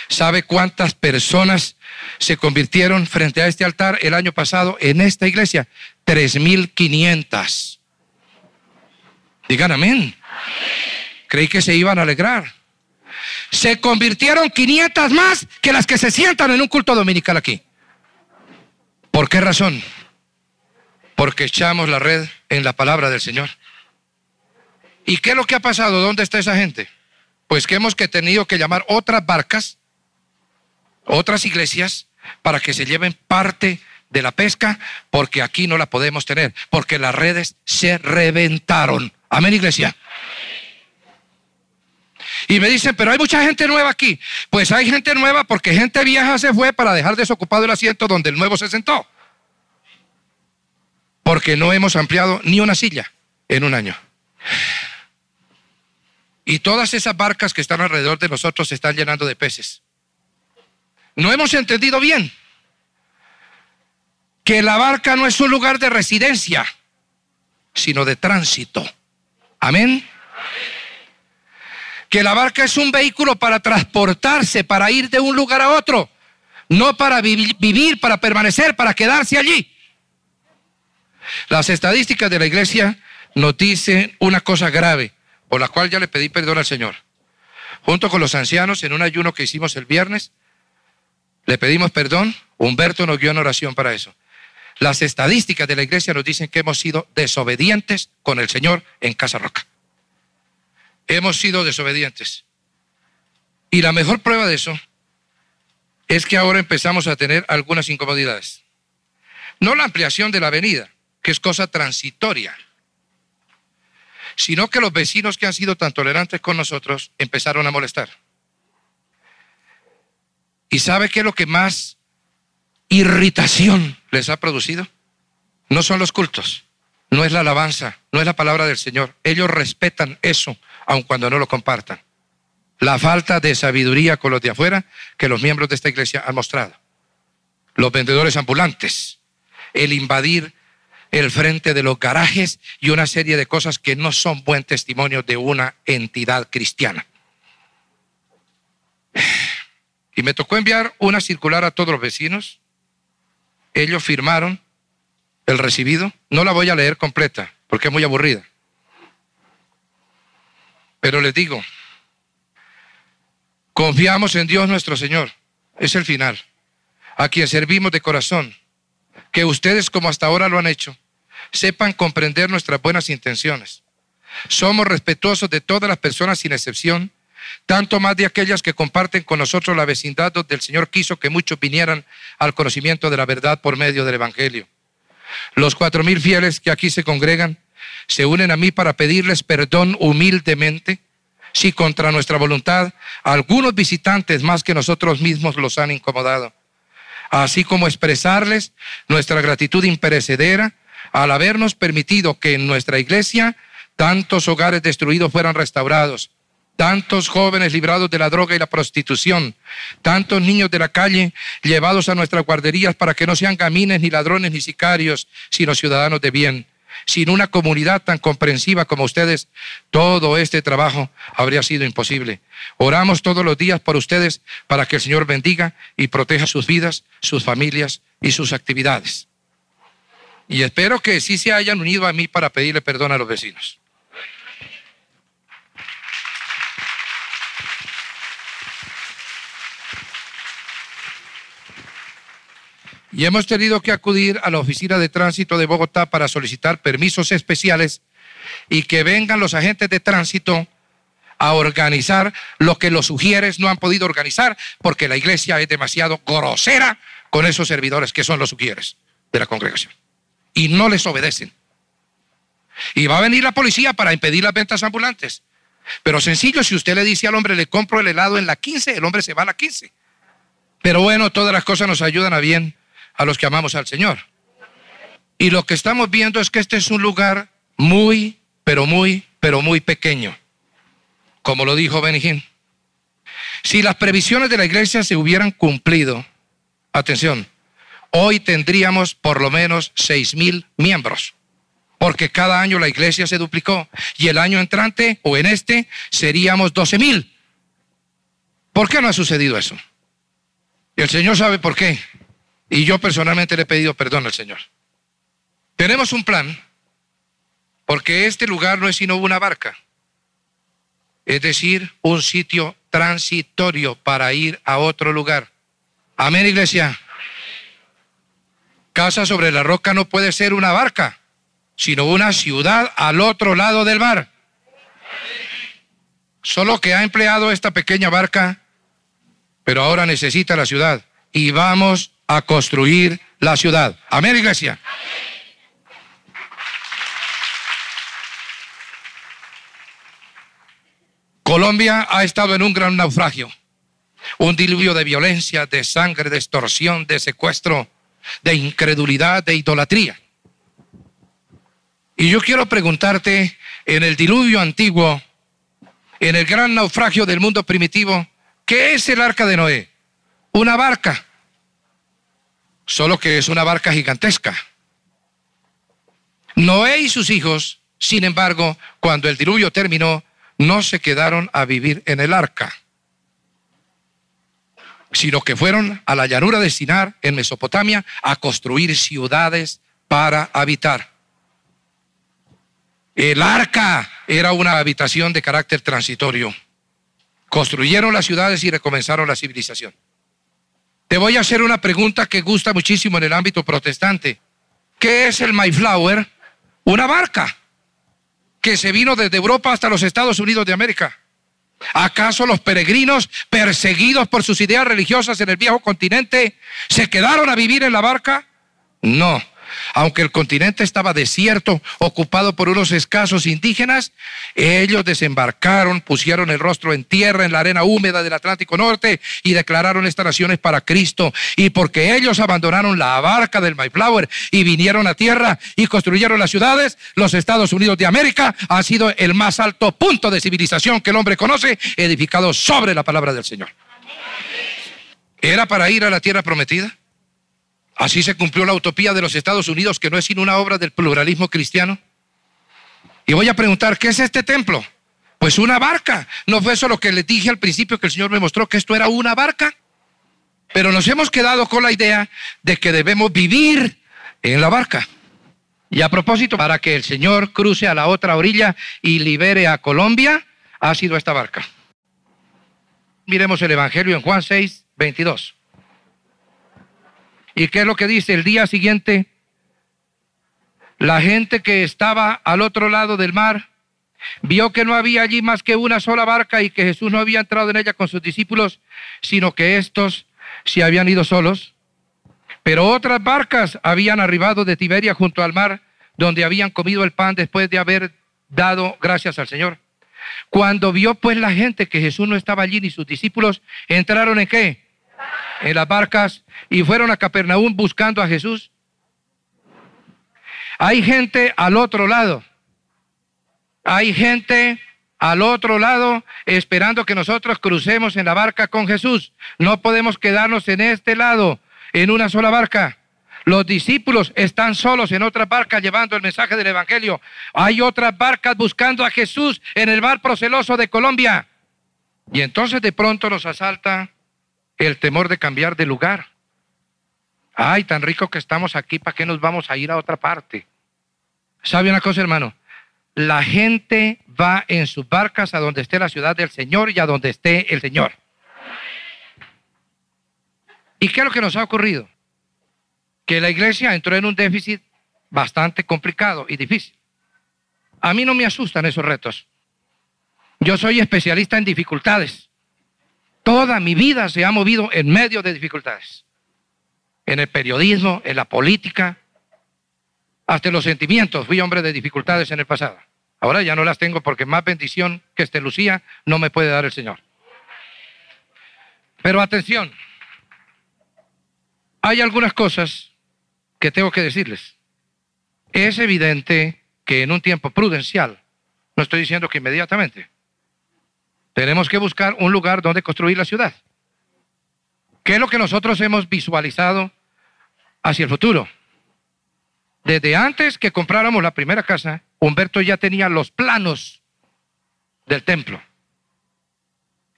¿Sabe cuántas personas se convirtieron frente a este altar el año pasado en esta iglesia? 3.500. Digan amén. Creí que se iban a alegrar. Se convirtieron 500 más que las que se sientan en un culto dominical aquí. ¿Por qué razón? porque echamos la red en la palabra del Señor. ¿Y qué es lo que ha pasado? ¿Dónde está esa gente? Pues que hemos tenido que llamar otras barcas, otras iglesias, para que se lleven parte de la pesca, porque aquí no la podemos tener, porque las redes se reventaron. Amén, iglesia. Y me dicen, pero hay mucha gente nueva aquí. Pues hay gente nueva porque gente vieja se fue para dejar desocupado el asiento donde el nuevo se sentó porque no hemos ampliado ni una silla en un año. Y todas esas barcas que están alrededor de nosotros se están llenando de peces. No hemos entendido bien que la barca no es un lugar de residencia, sino de tránsito. Amén. Que la barca es un vehículo para transportarse, para ir de un lugar a otro, no para vivir, para permanecer, para quedarse allí. Las estadísticas de la iglesia nos dicen una cosa grave, por la cual ya le pedí perdón al Señor. Junto con los ancianos, en un ayuno que hicimos el viernes, le pedimos perdón. Humberto nos dio una oración para eso. Las estadísticas de la iglesia nos dicen que hemos sido desobedientes con el Señor en Casa Roca. Hemos sido desobedientes. Y la mejor prueba de eso es que ahora empezamos a tener algunas incomodidades. No la ampliación de la avenida, que es cosa transitoria, sino que los vecinos que han sido tan tolerantes con nosotros empezaron a molestar. ¿Y sabe qué es lo que más irritación les ha producido? No son los cultos, no es la alabanza, no es la palabra del Señor. Ellos respetan eso, aun cuando no lo compartan. La falta de sabiduría con los de afuera que los miembros de esta iglesia han mostrado. Los vendedores ambulantes, el invadir el frente de los garajes y una serie de cosas que no son buen testimonio de una entidad cristiana. Y me tocó enviar una circular a todos los vecinos. Ellos firmaron el recibido. No la voy a leer completa porque es muy aburrida. Pero les digo, confiamos en Dios nuestro Señor. Es el final. A quien servimos de corazón que ustedes, como hasta ahora lo han hecho, sepan comprender nuestras buenas intenciones. Somos respetuosos de todas las personas sin excepción, tanto más de aquellas que comparten con nosotros la vecindad donde el Señor quiso que muchos vinieran al conocimiento de la verdad por medio del Evangelio. Los cuatro mil fieles que aquí se congregan se unen a mí para pedirles perdón humildemente si contra nuestra voluntad algunos visitantes más que nosotros mismos los han incomodado, así como expresarles nuestra gratitud imperecedera al habernos permitido que en nuestra iglesia tantos hogares destruidos fueran restaurados, tantos jóvenes librados de la droga y la prostitución, tantos niños de la calle llevados a nuestras guarderías para que no sean gamines, ni ladrones, ni sicarios, sino ciudadanos de bien. Sin una comunidad tan comprensiva como ustedes, todo este trabajo habría sido imposible. Oramos todos los días por ustedes para que el Señor bendiga y proteja sus vidas, sus familias y sus actividades. Y espero que sí se hayan unido a mí para pedirle perdón a los vecinos. Y hemos tenido que acudir a la oficina de tránsito de Bogotá para solicitar permisos especiales y que vengan los agentes de tránsito a organizar lo que los sugieres no han podido organizar porque la iglesia es demasiado grosera con esos servidores que son los sugieres de la congregación y no les obedecen. Y va a venir la policía para impedir las ventas ambulantes. Pero sencillo, si usted le dice al hombre, le compro el helado en la 15, el hombre se va a la 15. Pero bueno, todas las cosas nos ayudan a bien a los que amamos al Señor. Y lo que estamos viendo es que este es un lugar muy, pero muy, pero muy pequeño, como lo dijo Benigín. Si las previsiones de la iglesia se hubieran cumplido, atención, hoy tendríamos por lo menos seis mil miembros, porque cada año la iglesia se duplicó y el año entrante o en este seríamos doce mil. ¿Por qué no ha sucedido eso? El Señor sabe por qué. Y yo personalmente le he pedido perdón al Señor. Tenemos un plan, porque este lugar no es sino una barca, es decir, un sitio transitorio para ir a otro lugar. Amén, iglesia. Casa sobre la roca no puede ser una barca, sino una ciudad al otro lado del mar. Solo que ha empleado esta pequeña barca, pero ahora necesita la ciudad. Y vamos a construir la ciudad. Amén, iglesia. Colombia ha estado en un gran naufragio, un diluvio de violencia, de sangre, de extorsión, de secuestro, de incredulidad, de idolatría. Y yo quiero preguntarte, en el diluvio antiguo, en el gran naufragio del mundo primitivo, ¿qué es el arca de Noé? Una barca solo que es una barca gigantesca. Noé y sus hijos, sin embargo, cuando el diluvio terminó, no se quedaron a vivir en el arca, sino que fueron a la llanura de Sinar, en Mesopotamia, a construir ciudades para habitar. El arca era una habitación de carácter transitorio. Construyeron las ciudades y recomenzaron la civilización. Te voy a hacer una pregunta que gusta muchísimo en el ámbito protestante. ¿Qué es el Mayflower? Una barca que se vino desde Europa hasta los Estados Unidos de América. ¿Acaso los peregrinos perseguidos por sus ideas religiosas en el viejo continente se quedaron a vivir en la barca? No. Aunque el continente estaba desierto, ocupado por unos escasos indígenas, ellos desembarcaron, pusieron el rostro en tierra, en la arena húmeda del Atlántico Norte y declararon estas naciones para Cristo. Y porque ellos abandonaron la barca del Mayflower y vinieron a tierra y construyeron las ciudades, los Estados Unidos de América han sido el más alto punto de civilización que el hombre conoce, edificado sobre la palabra del Señor. ¿Era para ir a la tierra prometida? Así se cumplió la utopía de los Estados Unidos, que no es sino una obra del pluralismo cristiano. Y voy a preguntar, ¿qué es este templo? Pues una barca. ¿No fue eso lo que les dije al principio que el Señor me mostró que esto era una barca? Pero nos hemos quedado con la idea de que debemos vivir en la barca. Y a propósito, para que el Señor cruce a la otra orilla y libere a Colombia, ha sido esta barca. Miremos el Evangelio en Juan 6, 22. ¿Y qué es lo que dice? El día siguiente, la gente que estaba al otro lado del mar vio que no había allí más que una sola barca y que Jesús no había entrado en ella con sus discípulos, sino que estos se habían ido solos. Pero otras barcas habían arribado de Tiberia junto al mar, donde habían comido el pan después de haber dado gracias al Señor. Cuando vio pues la gente que Jesús no estaba allí ni sus discípulos, entraron en qué? En las barcas y fueron a Capernaum buscando a Jesús. Hay gente al otro lado. Hay gente al otro lado esperando que nosotros crucemos en la barca con Jesús. No podemos quedarnos en este lado, en una sola barca. Los discípulos están solos en otra barca llevando el mensaje del Evangelio. Hay otras barcas buscando a Jesús en el mar proceloso de Colombia. Y entonces de pronto nos asalta el temor de cambiar de lugar. Ay, tan rico que estamos aquí, ¿para qué nos vamos a ir a otra parte? ¿Sabe una cosa, hermano? La gente va en sus barcas a donde esté la ciudad del Señor y a donde esté el Señor. ¿Y qué es lo que nos ha ocurrido? Que la iglesia entró en un déficit bastante complicado y difícil. A mí no me asustan esos retos. Yo soy especialista en dificultades. Toda mi vida se ha movido en medio de dificultades. En el periodismo, en la política, hasta en los sentimientos. Fui hombre de dificultades en el pasado. Ahora ya no las tengo porque más bendición que este Lucía no me puede dar el Señor. Pero atención, hay algunas cosas que tengo que decirles. Es evidente que en un tiempo prudencial, no estoy diciendo que inmediatamente, tenemos que buscar un lugar donde construir la ciudad. ¿Qué es lo que nosotros hemos visualizado hacia el futuro? Desde antes que compráramos la primera casa, Humberto ya tenía los planos del templo.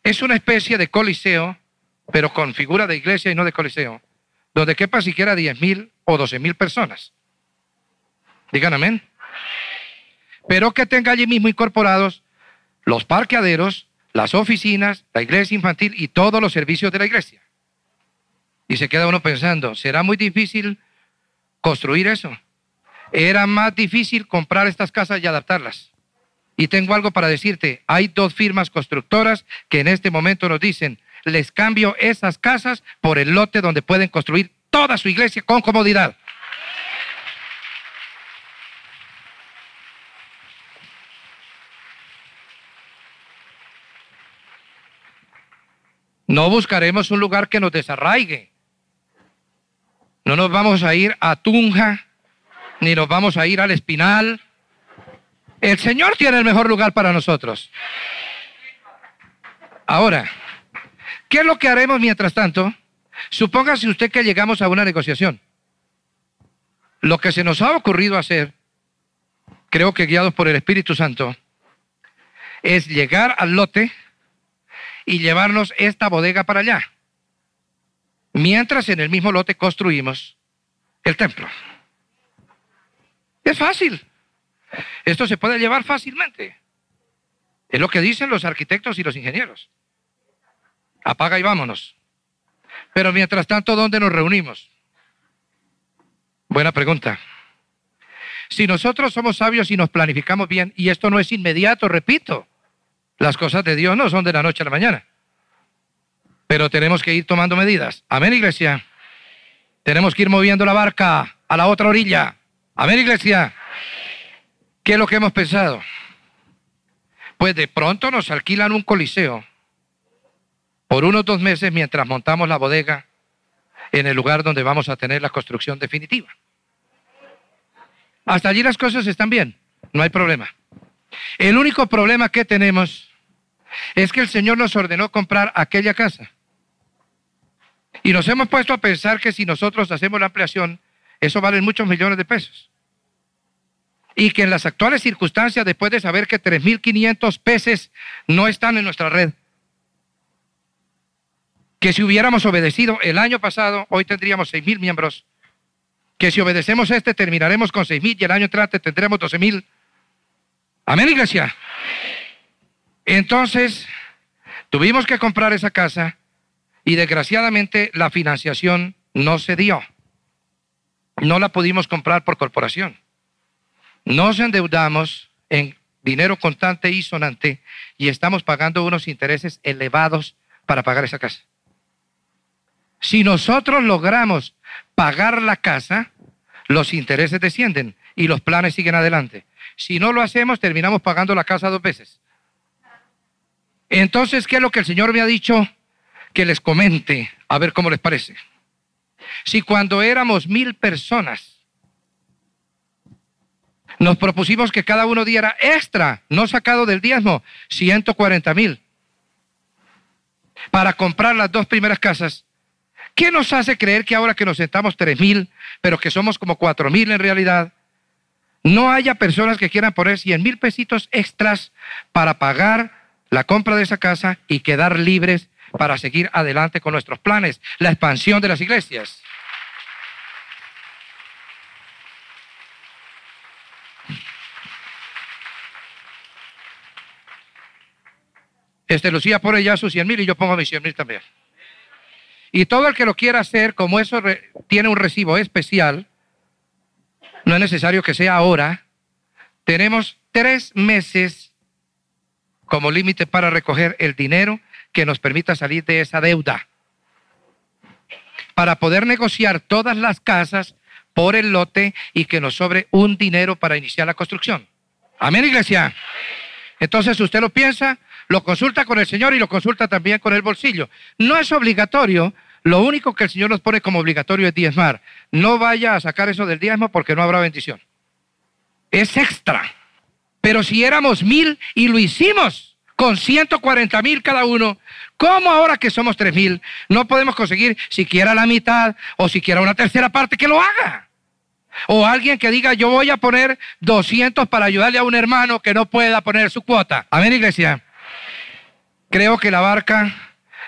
Es una especie de coliseo, pero con figura de iglesia y no de coliseo, donde quepa siquiera 10 mil o 12 mil personas. Digan amén. Pero que tenga allí mismo incorporados los parqueaderos, las oficinas, la iglesia infantil y todos los servicios de la iglesia. Y se queda uno pensando, ¿será muy difícil construir eso? Era más difícil comprar estas casas y adaptarlas. Y tengo algo para decirte, hay dos firmas constructoras que en este momento nos dicen, les cambio esas casas por el lote donde pueden construir toda su iglesia con comodidad. No buscaremos un lugar que nos desarraigue. No nos vamos a ir a Tunja, ni nos vamos a ir al Espinal. El Señor tiene el mejor lugar para nosotros. Ahora, ¿Qué es lo que haremos mientras tanto? Supóngase usted que llegamos a una negociación. Lo que se nos ha ocurrido hacer, creo que guiados por el Espíritu Santo, es llegar al lote y llevarnos esta bodega para allá. Mientras en el mismo lote construimos el templo. Es fácil. Esto se puede llevar fácilmente. Es lo que dicen los arquitectos y los ingenieros apaga y vámonos. Pero mientras tanto, ¿dónde nos reunimos? Buena pregunta. Si nosotros somos sabios y nos planificamos bien, y esto no es inmediato, repito, las cosas de Dios no son de la noche a la mañana. Pero tenemos que ir tomando medidas. Amén, iglesia. Tenemos que ir moviendo la barca a la otra orilla. Amén, iglesia. ¿Qué es lo que hemos pensado? Pues de pronto nos alquilan un coliseo por unos dos meses mientras montamos la bodega en el lugar donde vamos a tener la construcción definitiva. Hasta allí las cosas están bien, no hay problema. El único problema que tenemos es que el Señor nos ordenó comprar aquella casa. Y nos hemos puesto a pensar que si nosotros hacemos la ampliación, eso vale muchos millones de pesos. Y que en las actuales circunstancias, después de saber que 3.500 peces no están en nuestra red, que si hubiéramos obedecido el año pasado, hoy tendríamos seis mil miembros, que si obedecemos este terminaremos con seis mil y el año entrante tendremos doce mil. Amén, iglesia. Entonces, tuvimos que comprar esa casa y desgraciadamente la financiación no se dio. no la pudimos comprar por corporación. Nos endeudamos en dinero constante y sonante y estamos pagando unos intereses elevados para pagar esa casa. Si nosotros logramos pagar la casa, los intereses descienden y los planes siguen adelante. Si no lo hacemos, terminamos pagando la casa dos veces. Entonces, ¿qué es lo que el Señor me ha dicho? Que les comente, a ver cómo les parece. Si cuando éramos mil personas, nos propusimos que cada uno diera extra, no sacado del diezmo, 140 mil, para comprar las dos primeras casas, ¿qué nos hace creer que ahora que nos sentamos tres mil, pero que somos como cuatro mil en realidad, no haya personas que quieran poner 100 mil pesitos extras para pagar la compra de esa casa y quedar libres para seguir adelante con nuestros planes, la expansión de las iglesias. Este Lucía pone ya sus 100 mil y yo pongo mis 100 mil también. Y todo el que lo quiera hacer, como eso tiene un recibo especial, no es necesario que sea ahora, tenemos tres meses como límite para recoger el dinero que nos permita salir de esa deuda. Para poder negociar todas las casas por el lote y que nos sobre un dinero para iniciar la construcción. Amén, iglesia. Entonces usted lo piensa, lo consulta con el Señor y lo consulta también con el bolsillo. No es obligatorio, lo único que el Señor nos pone como obligatorio es diezmar. No vaya a sacar eso del diezmo porque no habrá bendición. Es extra. Pero si éramos mil y lo hicimos con 140 mil cada uno, ¿cómo ahora que somos tres mil no podemos conseguir siquiera la mitad o siquiera una tercera parte que lo haga? O alguien que diga, yo voy a poner 200 para ayudarle a un hermano que no pueda poner su cuota. Amén, iglesia. Creo que la barca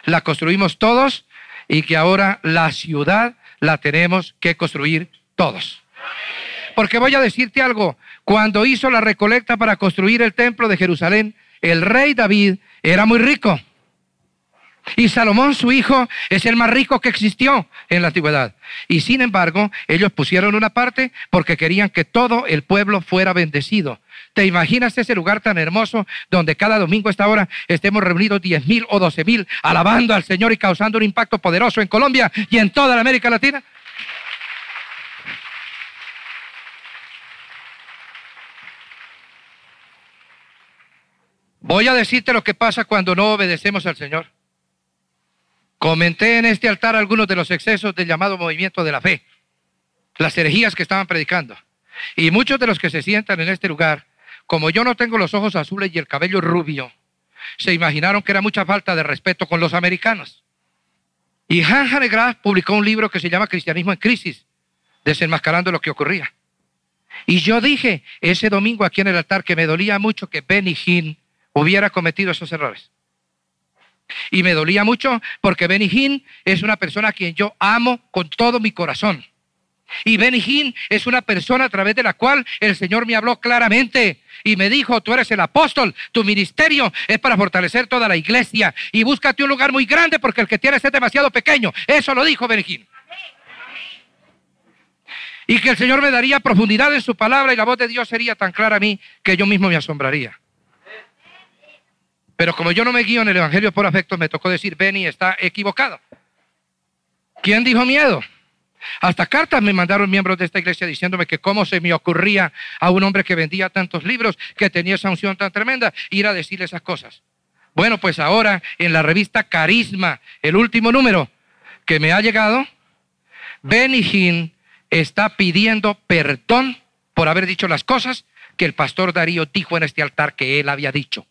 la construimos todos y que ahora la ciudad la tenemos que construir todos. Porque voy a decirte algo, cuando hizo la recolecta para construir el templo de Jerusalén, el rey David era muy rico. Y Salomón, su hijo, es el más rico que existió en la antigüedad. Y sin embargo, ellos pusieron una parte porque querían que todo el pueblo fuera bendecido. ¿Te imaginas ese lugar tan hermoso donde cada domingo a esta hora estemos reunidos 10 mil o 12 mil alabando al Señor y causando un impacto poderoso en Colombia y en toda la América Latina? Voy a decirte lo que pasa cuando no obedecemos al Señor. Comenté en este altar algunos de los excesos del llamado movimiento de la fe, las herejías que estaban predicando. Y muchos de los que se sientan en este lugar como yo no tengo los ojos azules y el cabello rubio, se imaginaron que era mucha falta de respeto con los americanos. Y Han Hanegraaff publicó un libro que se llama Cristianismo en Crisis, desenmascarando lo que ocurría. Y yo dije ese domingo aquí en el altar que me dolía mucho que Benny Hinn hubiera cometido esos errores. Y me dolía mucho porque Benny es una persona a quien yo amo con todo mi corazón. Y Benny es una persona a través de la cual el Señor me habló claramente y me dijo, tú eres el apóstol, tu ministerio es para fortalecer toda la iglesia y búscate un lugar muy grande porque el que tienes es demasiado pequeño. Eso lo dijo Benny. Y que el Señor me daría profundidad en su palabra y la voz de Dios sería tan clara a mí que yo mismo me asombraría. Pero como yo no me guío en el Evangelio por afecto, me tocó decir, Benny está equivocado. ¿Quién dijo miedo? Hasta cartas me mandaron miembros de esta iglesia diciéndome que cómo se me ocurría a un hombre que vendía tantos libros, que tenía esa unción tan tremenda, ir a decirle esas cosas. Bueno, pues ahora en la revista Carisma, el último número que me ha llegado, Benny Hinn está pidiendo perdón por haber dicho las cosas que el pastor Darío dijo en este altar que él había dicho.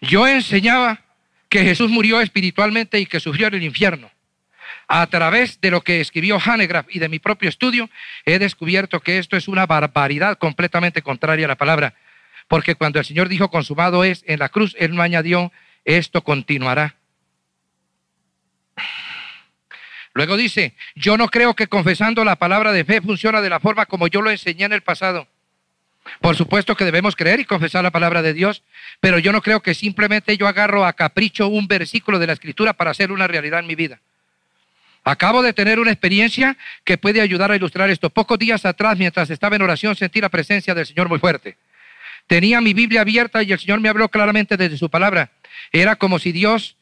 Yo enseñaba que Jesús murió espiritualmente y que sufrió en el infierno a través de lo que escribió Hanegraaff y de mi propio estudio, he descubierto que esto es una barbaridad completamente contraria a la palabra. Porque cuando el Señor dijo consumado es en la cruz, Él no añadió, esto continuará. Luego dice, yo no creo que confesando la palabra de fe funciona de la forma como yo lo enseñé en el pasado. Por supuesto que debemos creer y confesar la palabra de Dios, pero yo no creo que simplemente yo agarro a capricho un versículo de la escritura para hacer una realidad en mi vida. Acabo de tener una experiencia que puede ayudar a ilustrar esto. Pocos días atrás, mientras estaba en oración, sentí la presencia del Señor muy fuerte. Tenía mi Biblia abierta y el Señor me habló claramente desde su palabra. Era como si Dios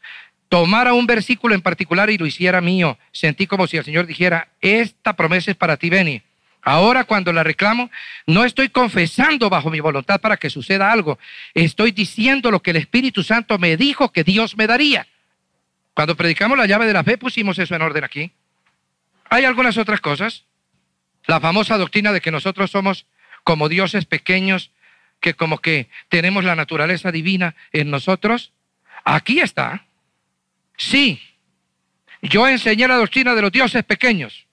tomara un versículo en particular y lo hiciera mío. Sentí como si el Señor dijera, esta promesa es para ti, Beni. Ahora cuando la reclamo, no estoy confesando bajo mi voluntad para que suceda algo. Estoy diciendo lo que el Espíritu Santo me dijo que Dios me daría. Cuando predicamos la llave de la fe pusimos eso en orden aquí. Hay algunas otras cosas. La famosa doctrina de que nosotros somos como dioses pequeños, que como que tenemos la naturaleza divina en nosotros. Aquí está. Sí, yo enseñé la doctrina de los dioses pequeños,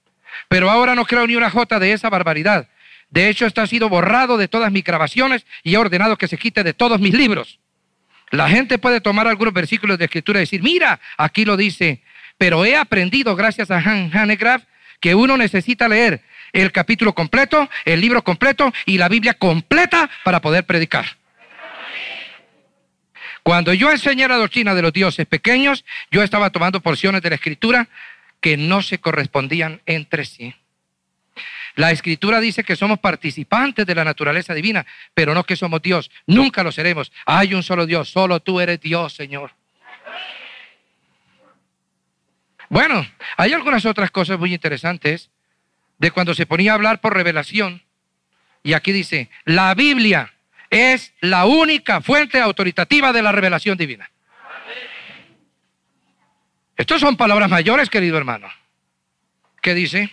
pero ahora no creo ni una jota de esa barbaridad. De hecho, esto ha sido borrado de todas mis grabaciones y he ordenado que se quite de todos mis libros. La gente puede tomar algunos versículos de escritura y decir, mira, aquí lo dice, pero he aprendido gracias a Han Hanegraaff que uno necesita leer el capítulo completo, el libro completo y la Biblia completa para poder predicar. Cuando yo enseñé la doctrina de los dioses pequeños, yo estaba tomando porciones de la escritura que no se correspondían entre sí. La escritura dice que somos participantes de la naturaleza divina, pero no que somos Dios. Nunca lo seremos. Hay un solo Dios, solo tú eres Dios, Señor. Bueno, hay algunas otras cosas muy interesantes de cuando se ponía a hablar por revelación. Y aquí dice, la Biblia es la única fuente autoritativa de la revelación divina. Estas son palabras mayores, querido hermano. ¿Qué dice?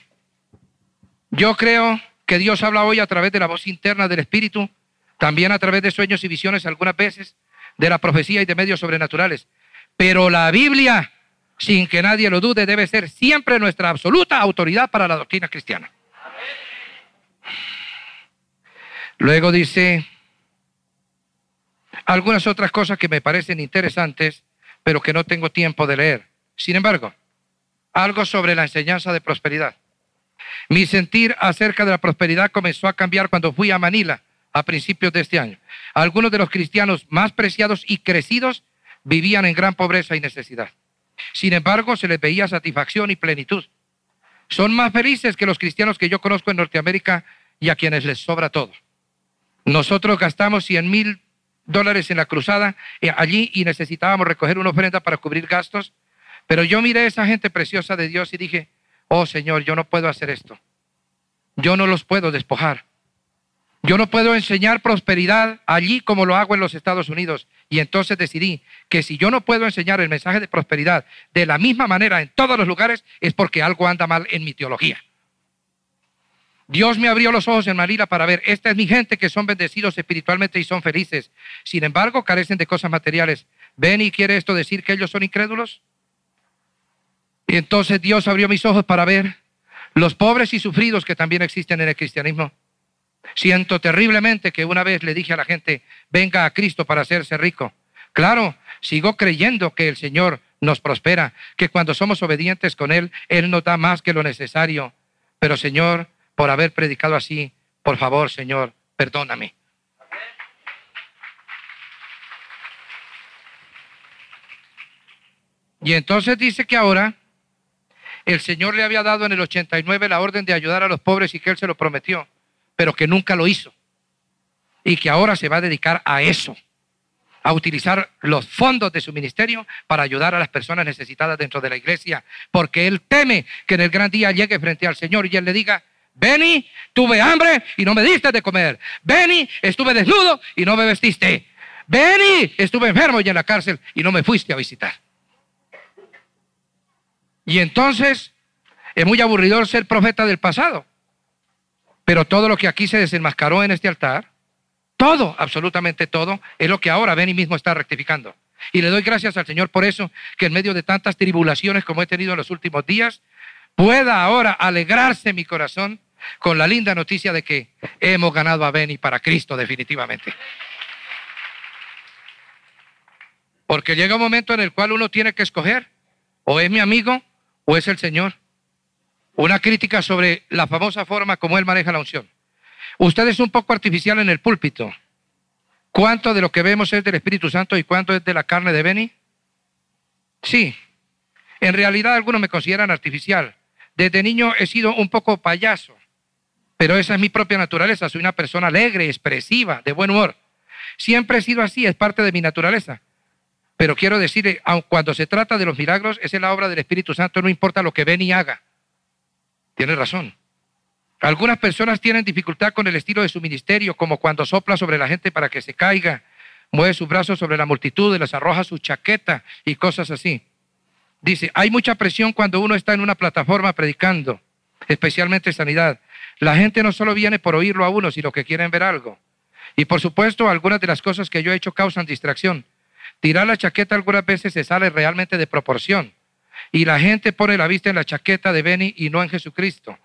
Yo creo que Dios habla hoy a través de la voz interna del Espíritu, también a través de sueños y visiones algunas veces, de la profecía y de medios sobrenaturales. Pero la Biblia, sin que nadie lo dude, debe ser siempre nuestra absoluta autoridad para la doctrina cristiana. Luego dice, algunas otras cosas que me parecen interesantes, pero que no tengo tiempo de leer. Sin embargo, algo sobre la enseñanza de prosperidad. Mi sentir acerca de la prosperidad comenzó a cambiar cuando fui a Manila a principios de este año. Algunos de los cristianos más preciados y crecidos vivían en gran pobreza y necesidad. Sin embargo, se les veía satisfacción y plenitud. Son más felices que los cristianos que yo conozco en Norteamérica y a quienes les sobra todo. Nosotros gastamos 100 mil dólares en la cruzada eh, allí y necesitábamos recoger una ofrenda para cubrir gastos. Pero yo miré a esa gente preciosa de Dios y dije, oh Señor, yo no puedo hacer esto. Yo no los puedo despojar. Yo no puedo enseñar prosperidad allí como lo hago en los Estados Unidos. Y entonces decidí que si yo no puedo enseñar el mensaje de prosperidad de la misma manera en todos los lugares, es porque algo anda mal en mi teología. Dios me abrió los ojos en Manila para ver, esta es mi gente que son bendecidos espiritualmente y son felices. Sin embargo, carecen de cosas materiales. ¿Ven y quiere esto decir que ellos son incrédulos? Y entonces Dios abrió mis ojos para ver los pobres y sufridos que también existen en el cristianismo. Siento terriblemente que una vez le dije a la gente, venga a Cristo para hacerse rico. Claro, sigo creyendo que el Señor nos prospera, que cuando somos obedientes con Él, Él nos da más que lo necesario. Pero Señor, por haber predicado así. Por favor, Señor, perdóname. Y entonces dice que ahora el Señor le había dado en el 89 la orden de ayudar a los pobres y que Él se lo prometió, pero que nunca lo hizo. Y que ahora se va a dedicar a eso, a utilizar los fondos de su ministerio para ayudar a las personas necesitadas dentro de la iglesia, porque Él teme que en el gran día llegue frente al Señor y Él le diga, Benny, tuve hambre y no me diste de comer. Benny, estuve desnudo y no me vestiste. Benny, estuve enfermo y en la cárcel y no me fuiste a visitar. Y entonces es muy aburridor ser profeta del pasado. Pero todo lo que aquí se desenmascaró en este altar, todo, absolutamente todo, es lo que ahora Benny mismo está rectificando. Y le doy gracias al Señor por eso, que en medio de tantas tribulaciones como he tenido en los últimos días, pueda ahora alegrarse mi corazón con la linda noticia de que hemos ganado a Beni para Cristo definitivamente. Porque llega un momento en el cual uno tiene que escoger, o es mi amigo o es el Señor. Una crítica sobre la famosa forma como Él maneja la unción. Usted es un poco artificial en el púlpito. ¿Cuánto de lo que vemos es del Espíritu Santo y cuánto es de la carne de Beni? Sí, En realidad algunos me consideran artificial. Desde niño he sido un poco payaso, pero esa es mi propia naturaleza. Soy una persona alegre, expresiva, de buen humor. Siempre he sido así, es parte de mi naturaleza. Pero quiero decirle, aun cuando se trata de los milagros, es la obra del Espíritu Santo, no importa lo que ven y haga. Tiene razón. Algunas personas tienen dificultad con el estilo de su ministerio, como cuando sopla sobre la gente para que se caiga, mueve sus brazos sobre la multitud y les arroja su chaqueta y cosas así. Dice, hay mucha presión cuando uno está en una plataforma predicando, especialmente sanidad. La gente no solo viene por oírlo a uno, sino que quieren ver algo. Y por supuesto, algunas de las cosas que yo he hecho causan distracción. Tirar la chaqueta algunas veces se sale realmente de proporción. Y la gente pone la vista en la chaqueta de Benny y no en Jesucristo.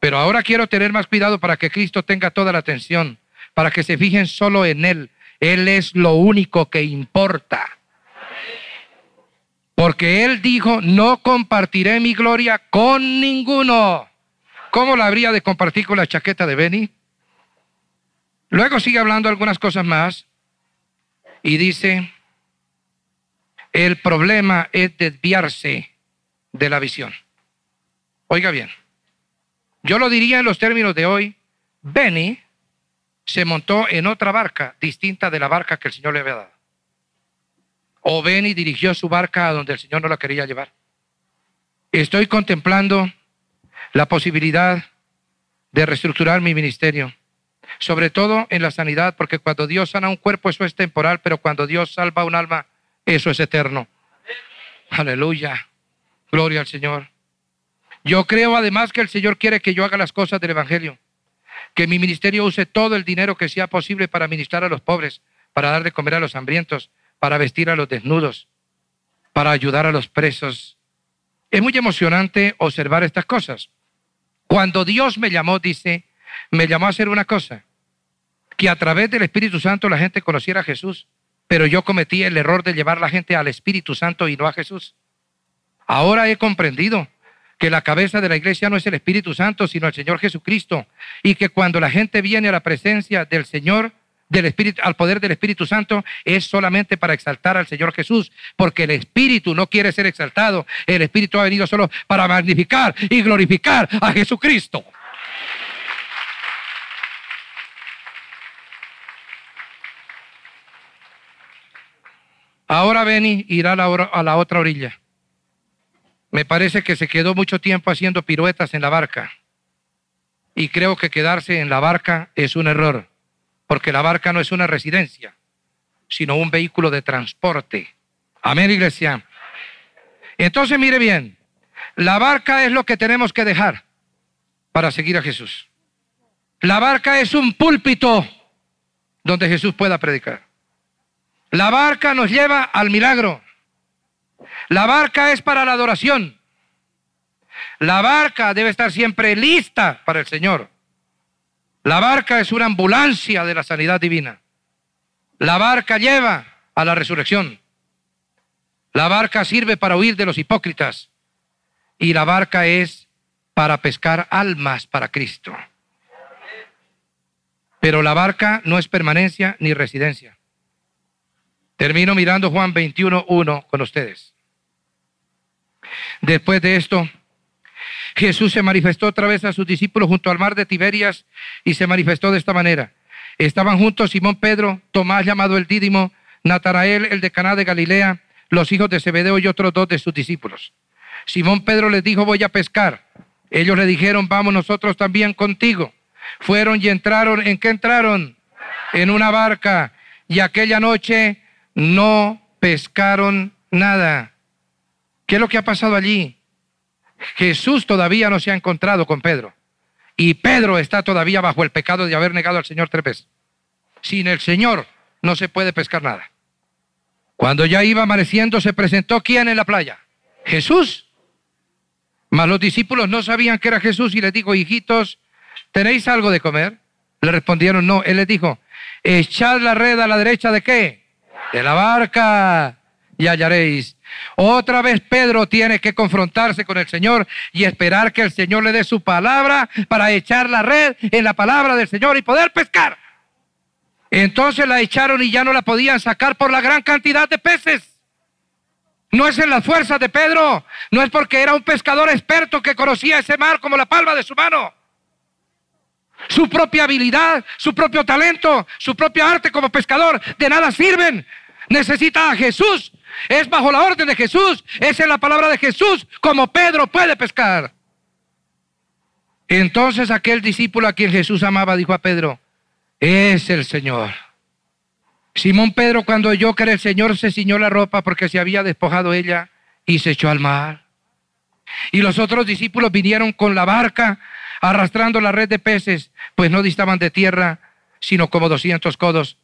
Pero ahora quiero tener más cuidado para que Cristo tenga toda la atención, para que se fijen solo en Él. Él es lo único que importa. Porque Él dijo, no compartiré mi gloria con ninguno. ¿Cómo la habría de compartir con la chaqueta de Benny? Luego sigue hablando algunas cosas más y dice, el problema es desviarse de la visión. Oiga bien, yo lo diría en los términos de hoy, Benny se montó en otra barca distinta de la barca que el Señor le había dado. O Benny dirigió su barca a donde el Señor no la quería llevar. Estoy contemplando la posibilidad de reestructurar mi ministerio, sobre todo en la sanidad, porque cuando Dios sana un cuerpo eso es temporal, pero cuando Dios salva un alma, eso es eterno. Aleluya. Gloria al Señor. Yo creo además que el Señor quiere que yo haga las cosas del Evangelio, que mi ministerio use todo el dinero que sea posible para ministrar a los pobres, para dar de comer a los hambrientos, para vestir a los desnudos, para ayudar a los presos. Es muy emocionante observar estas cosas. Cuando Dios me llamó, dice, me llamó a hacer una cosa, que a través del Espíritu Santo la gente conociera a Jesús, pero yo cometí el error de llevar la gente al Espíritu Santo y no a Jesús. Ahora he comprendido que la cabeza de la iglesia no es el Espíritu Santo, sino el Señor Jesucristo, y que cuando la gente viene a la presencia del Señor, del Espíritu, al poder del Espíritu Santo es solamente para exaltar al Señor Jesús, porque el Espíritu no quiere ser exaltado, el Espíritu ha venido solo para magnificar y glorificar a Jesucristo. Ahora Benny irá a la, a la otra orilla. Me parece que se quedó mucho tiempo haciendo piruetas en la barca. Y creo que quedarse en la barca es un error, porque la barca no es una residencia, sino un vehículo de transporte. Amén, iglesia. Entonces, mire bien, la barca es lo que tenemos que dejar para seguir a Jesús. La barca es un púlpito donde Jesús pueda predicar. La barca nos lleva al milagro. La barca es para la adoración. La barca debe estar siempre lista para el Señor. La barca es una ambulancia de la sanidad divina. La barca lleva a la resurrección. La barca sirve para huir de los hipócritas. Y la barca es para pescar almas para Cristo. Pero la barca no es permanencia ni residencia. Termino mirando Juan 21.1 con ustedes. Después de esto, Jesús se manifestó otra vez a sus discípulos junto al mar de Tiberias y se manifestó de esta manera. Estaban juntos Simón Pedro, Tomás llamado el Dídimo, Natanael el de Caná de Galilea, los hijos de Zebedeo y otros dos de sus discípulos. Simón Pedro les dijo, voy a pescar. Ellos le dijeron, vamos nosotros también contigo. Fueron y entraron, ¿en qué entraron? En una barca. Y aquella noche no pescaron nada. ¿Qué es lo que ha pasado allí? Jesús todavía no se ha encontrado con Pedro. Y Pedro está todavía bajo el pecado de haber negado al Señor tres veces. Sin el Señor no se puede pescar nada. Cuando ya iba amaneciendo, se presentó quién en la playa? Jesús. Mas los discípulos no sabían que era Jesús y les dijo, hijitos, ¿tenéis algo de comer? Le respondieron, no. Él les dijo, echad la red a la derecha de qué? De la barca y hallaréis. Otra vez Pedro tiene que confrontarse con el Señor y esperar que el Señor le dé su palabra para echar la red en la palabra del Señor y poder pescar. Entonces la echaron y ya no la podían sacar por la gran cantidad de peces. No es en las fuerzas de Pedro, no es porque era un pescador experto que conocía ese mar como la palma de su mano. Su propia habilidad, su propio talento, su propia arte como pescador, de nada sirven. Necesita a Jesús. Es bajo la orden de Jesús, es en la palabra de Jesús como Pedro puede pescar. Entonces aquel discípulo a quien Jesús amaba dijo a Pedro, es el Señor. Simón Pedro cuando oyó que era el Señor se ciñó la ropa porque se había despojado ella y se echó al mar. Y los otros discípulos vinieron con la barca arrastrando la red de peces, pues no distaban de tierra, sino como doscientos codos.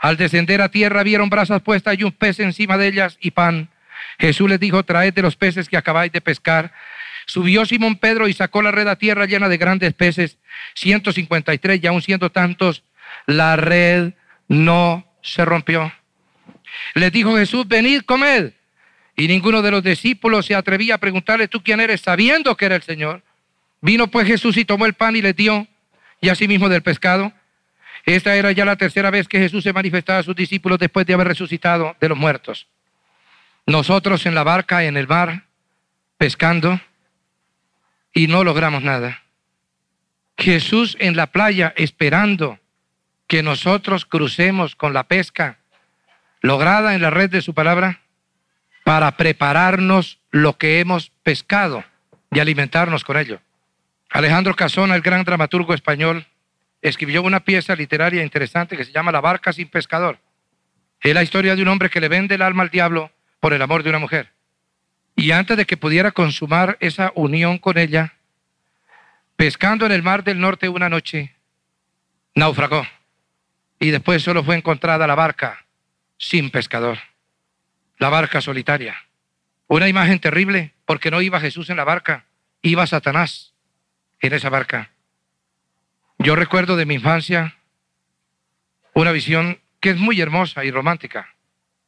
Al descender a tierra vieron brasas puestas y un pez encima de ellas y pan. Jesús les dijo, traed de los peces que acabáis de pescar. Subió Simón Pedro y sacó la red a tierra llena de grandes peces, 153 y aún siendo tantos, la red no se rompió. Les dijo Jesús, venid, comed. Y ninguno de los discípulos se atrevía a preguntarle, ¿tú quién eres? Sabiendo que era el Señor. Vino pues Jesús y tomó el pan y le dio, y asimismo del pescado. Esta era ya la tercera vez que Jesús se manifestaba a sus discípulos después de haber resucitado de los muertos. Nosotros en la barca, en el mar, pescando, y no logramos nada. Jesús en la playa esperando que nosotros crucemos con la pesca lograda en la red de su palabra para prepararnos lo que hemos pescado y alimentarnos con ello. Alejandro Casona, el gran dramaturgo español, escribió una pieza literaria interesante que se llama La barca sin pescador. Es la historia de un hombre que le vende el alma al diablo por el amor de una mujer. Y antes de que pudiera consumar esa unión con ella, pescando en el mar del norte una noche, naufragó. Y después solo fue encontrada la barca sin pescador. La barca solitaria. Una imagen terrible porque no iba Jesús en la barca, iba Satanás en esa barca. Yo recuerdo de mi infancia una visión que es muy hermosa y romántica.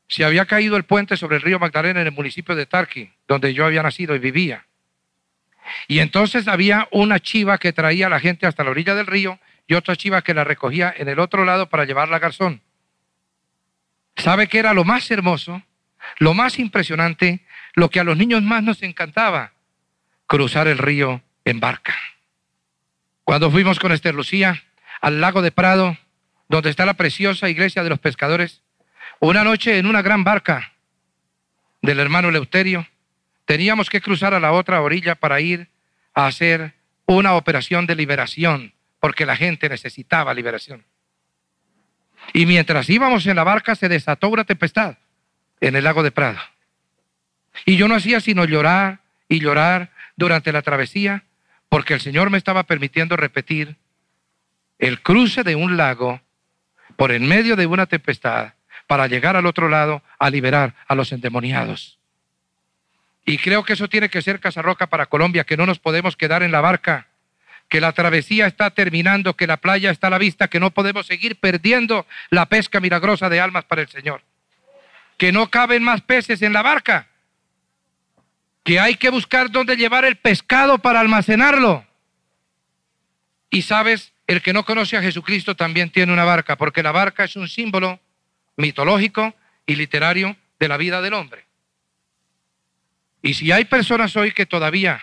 Se había caído el puente sobre el río Magdalena en el municipio de Tarqui, donde yo había nacido y vivía. Y entonces había una chiva que traía a la gente hasta la orilla del río y otra chiva que la recogía en el otro lado para llevarla a Garzón. ¿Sabe qué era lo más hermoso? Lo más impresionante, lo que a los niños más nos encantaba, cruzar el río en barca. Cuando fuimos con Esther Lucía al lago de Prado, donde está la preciosa iglesia de los pescadores, una noche en una gran barca del hermano Leuterio, teníamos que cruzar a la otra orilla para ir a hacer una operación de liberación, porque la gente necesitaba liberación. Y mientras íbamos en la barca se desató una tempestad en el lago de Prado. Y yo no hacía sino llorar y llorar durante la travesía porque el Señor me estaba permitiendo repetir el cruce de un lago por en medio de una tempestad para llegar al otro lado a liberar a los endemoniados. Y creo que eso tiene que ser Casarroca para Colombia, que no nos podemos quedar en la barca, que la travesía está terminando, que la playa está a la vista, que no podemos seguir perdiendo la pesca milagrosa de almas para el Señor, que no caben más peces en la barca, que hay que buscar dónde llevar el pescado para almacenarlo. Y sabes, el que no conoce a Jesucristo también tiene una barca, porque la barca es un símbolo mitológico y literario de la vida del hombre. Y si hay personas hoy que todavía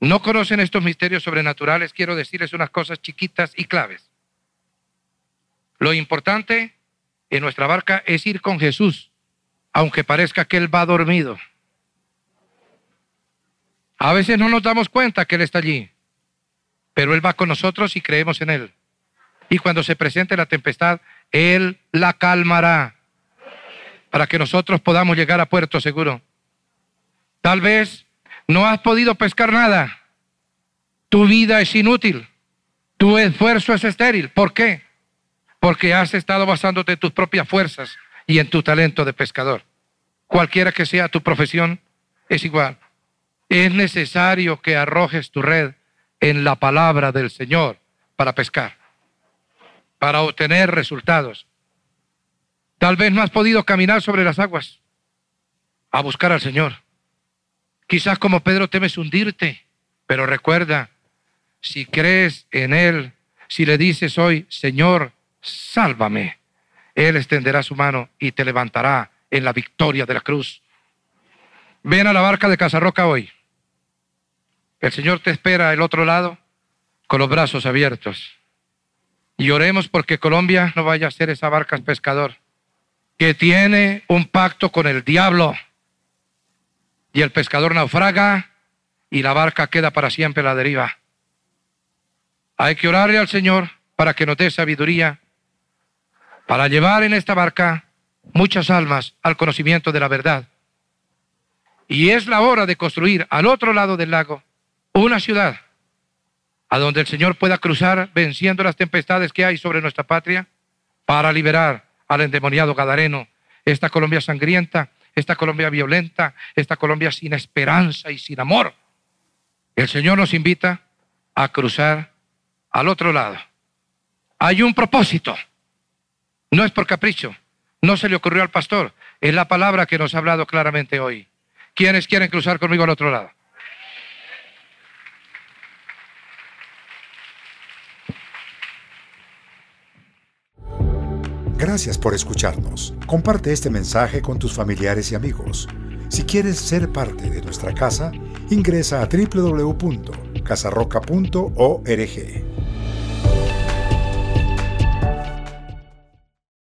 no conocen estos misterios sobrenaturales, quiero decirles unas cosas chiquitas y claves. Lo importante en nuestra barca es ir con Jesús, aunque parezca que Él va dormido. A veces no nos damos cuenta que Él está allí, pero Él va con nosotros y creemos en Él. Y cuando se presente la tempestad, Él la calmará para que nosotros podamos llegar a puerto seguro. Tal vez no has podido pescar nada. Tu vida es inútil. Tu esfuerzo es estéril. ¿Por qué? Porque has estado basándote en tus propias fuerzas y en tu talento de pescador. Cualquiera que sea tu profesión, es igual es necesario que arrojes tu red en la palabra del Señor para pescar, para obtener resultados. Tal vez no has podido caminar sobre las aguas a buscar al Señor. Quizás como Pedro temes hundirte, pero recuerda, si crees en Él, si le dices hoy, Señor, sálvame, Él extenderá su mano y te levantará en la victoria de la cruz. Ven a la barca de Casarroca hoy. El Señor te espera al otro lado con los brazos abiertos. Y oremos porque Colombia no vaya a ser esa barca pescador que tiene un pacto con el diablo. Y el pescador naufraga y la barca queda para siempre a la deriva. Hay que orarle al Señor para que nos dé sabiduría, para llevar en esta barca muchas almas al conocimiento de la verdad. Y es la hora de construir al otro lado del lago una ciudad a donde el Señor pueda cruzar venciendo las tempestades que hay sobre nuestra patria para liberar al endemoniado Gadareno, esta Colombia sangrienta, esta Colombia violenta, esta Colombia sin esperanza y sin amor. El Señor nos invita a cruzar al otro lado. Hay un propósito. No es por capricho. No se le ocurrió al pastor. Es la palabra que nos ha hablado claramente hoy. ¿Quiénes quieren cruzar conmigo al otro lado? Gracias por escucharnos. Comparte este mensaje con tus familiares y amigos. Si quieres ser parte de nuestra casa, ingresa a www.casarroca.org.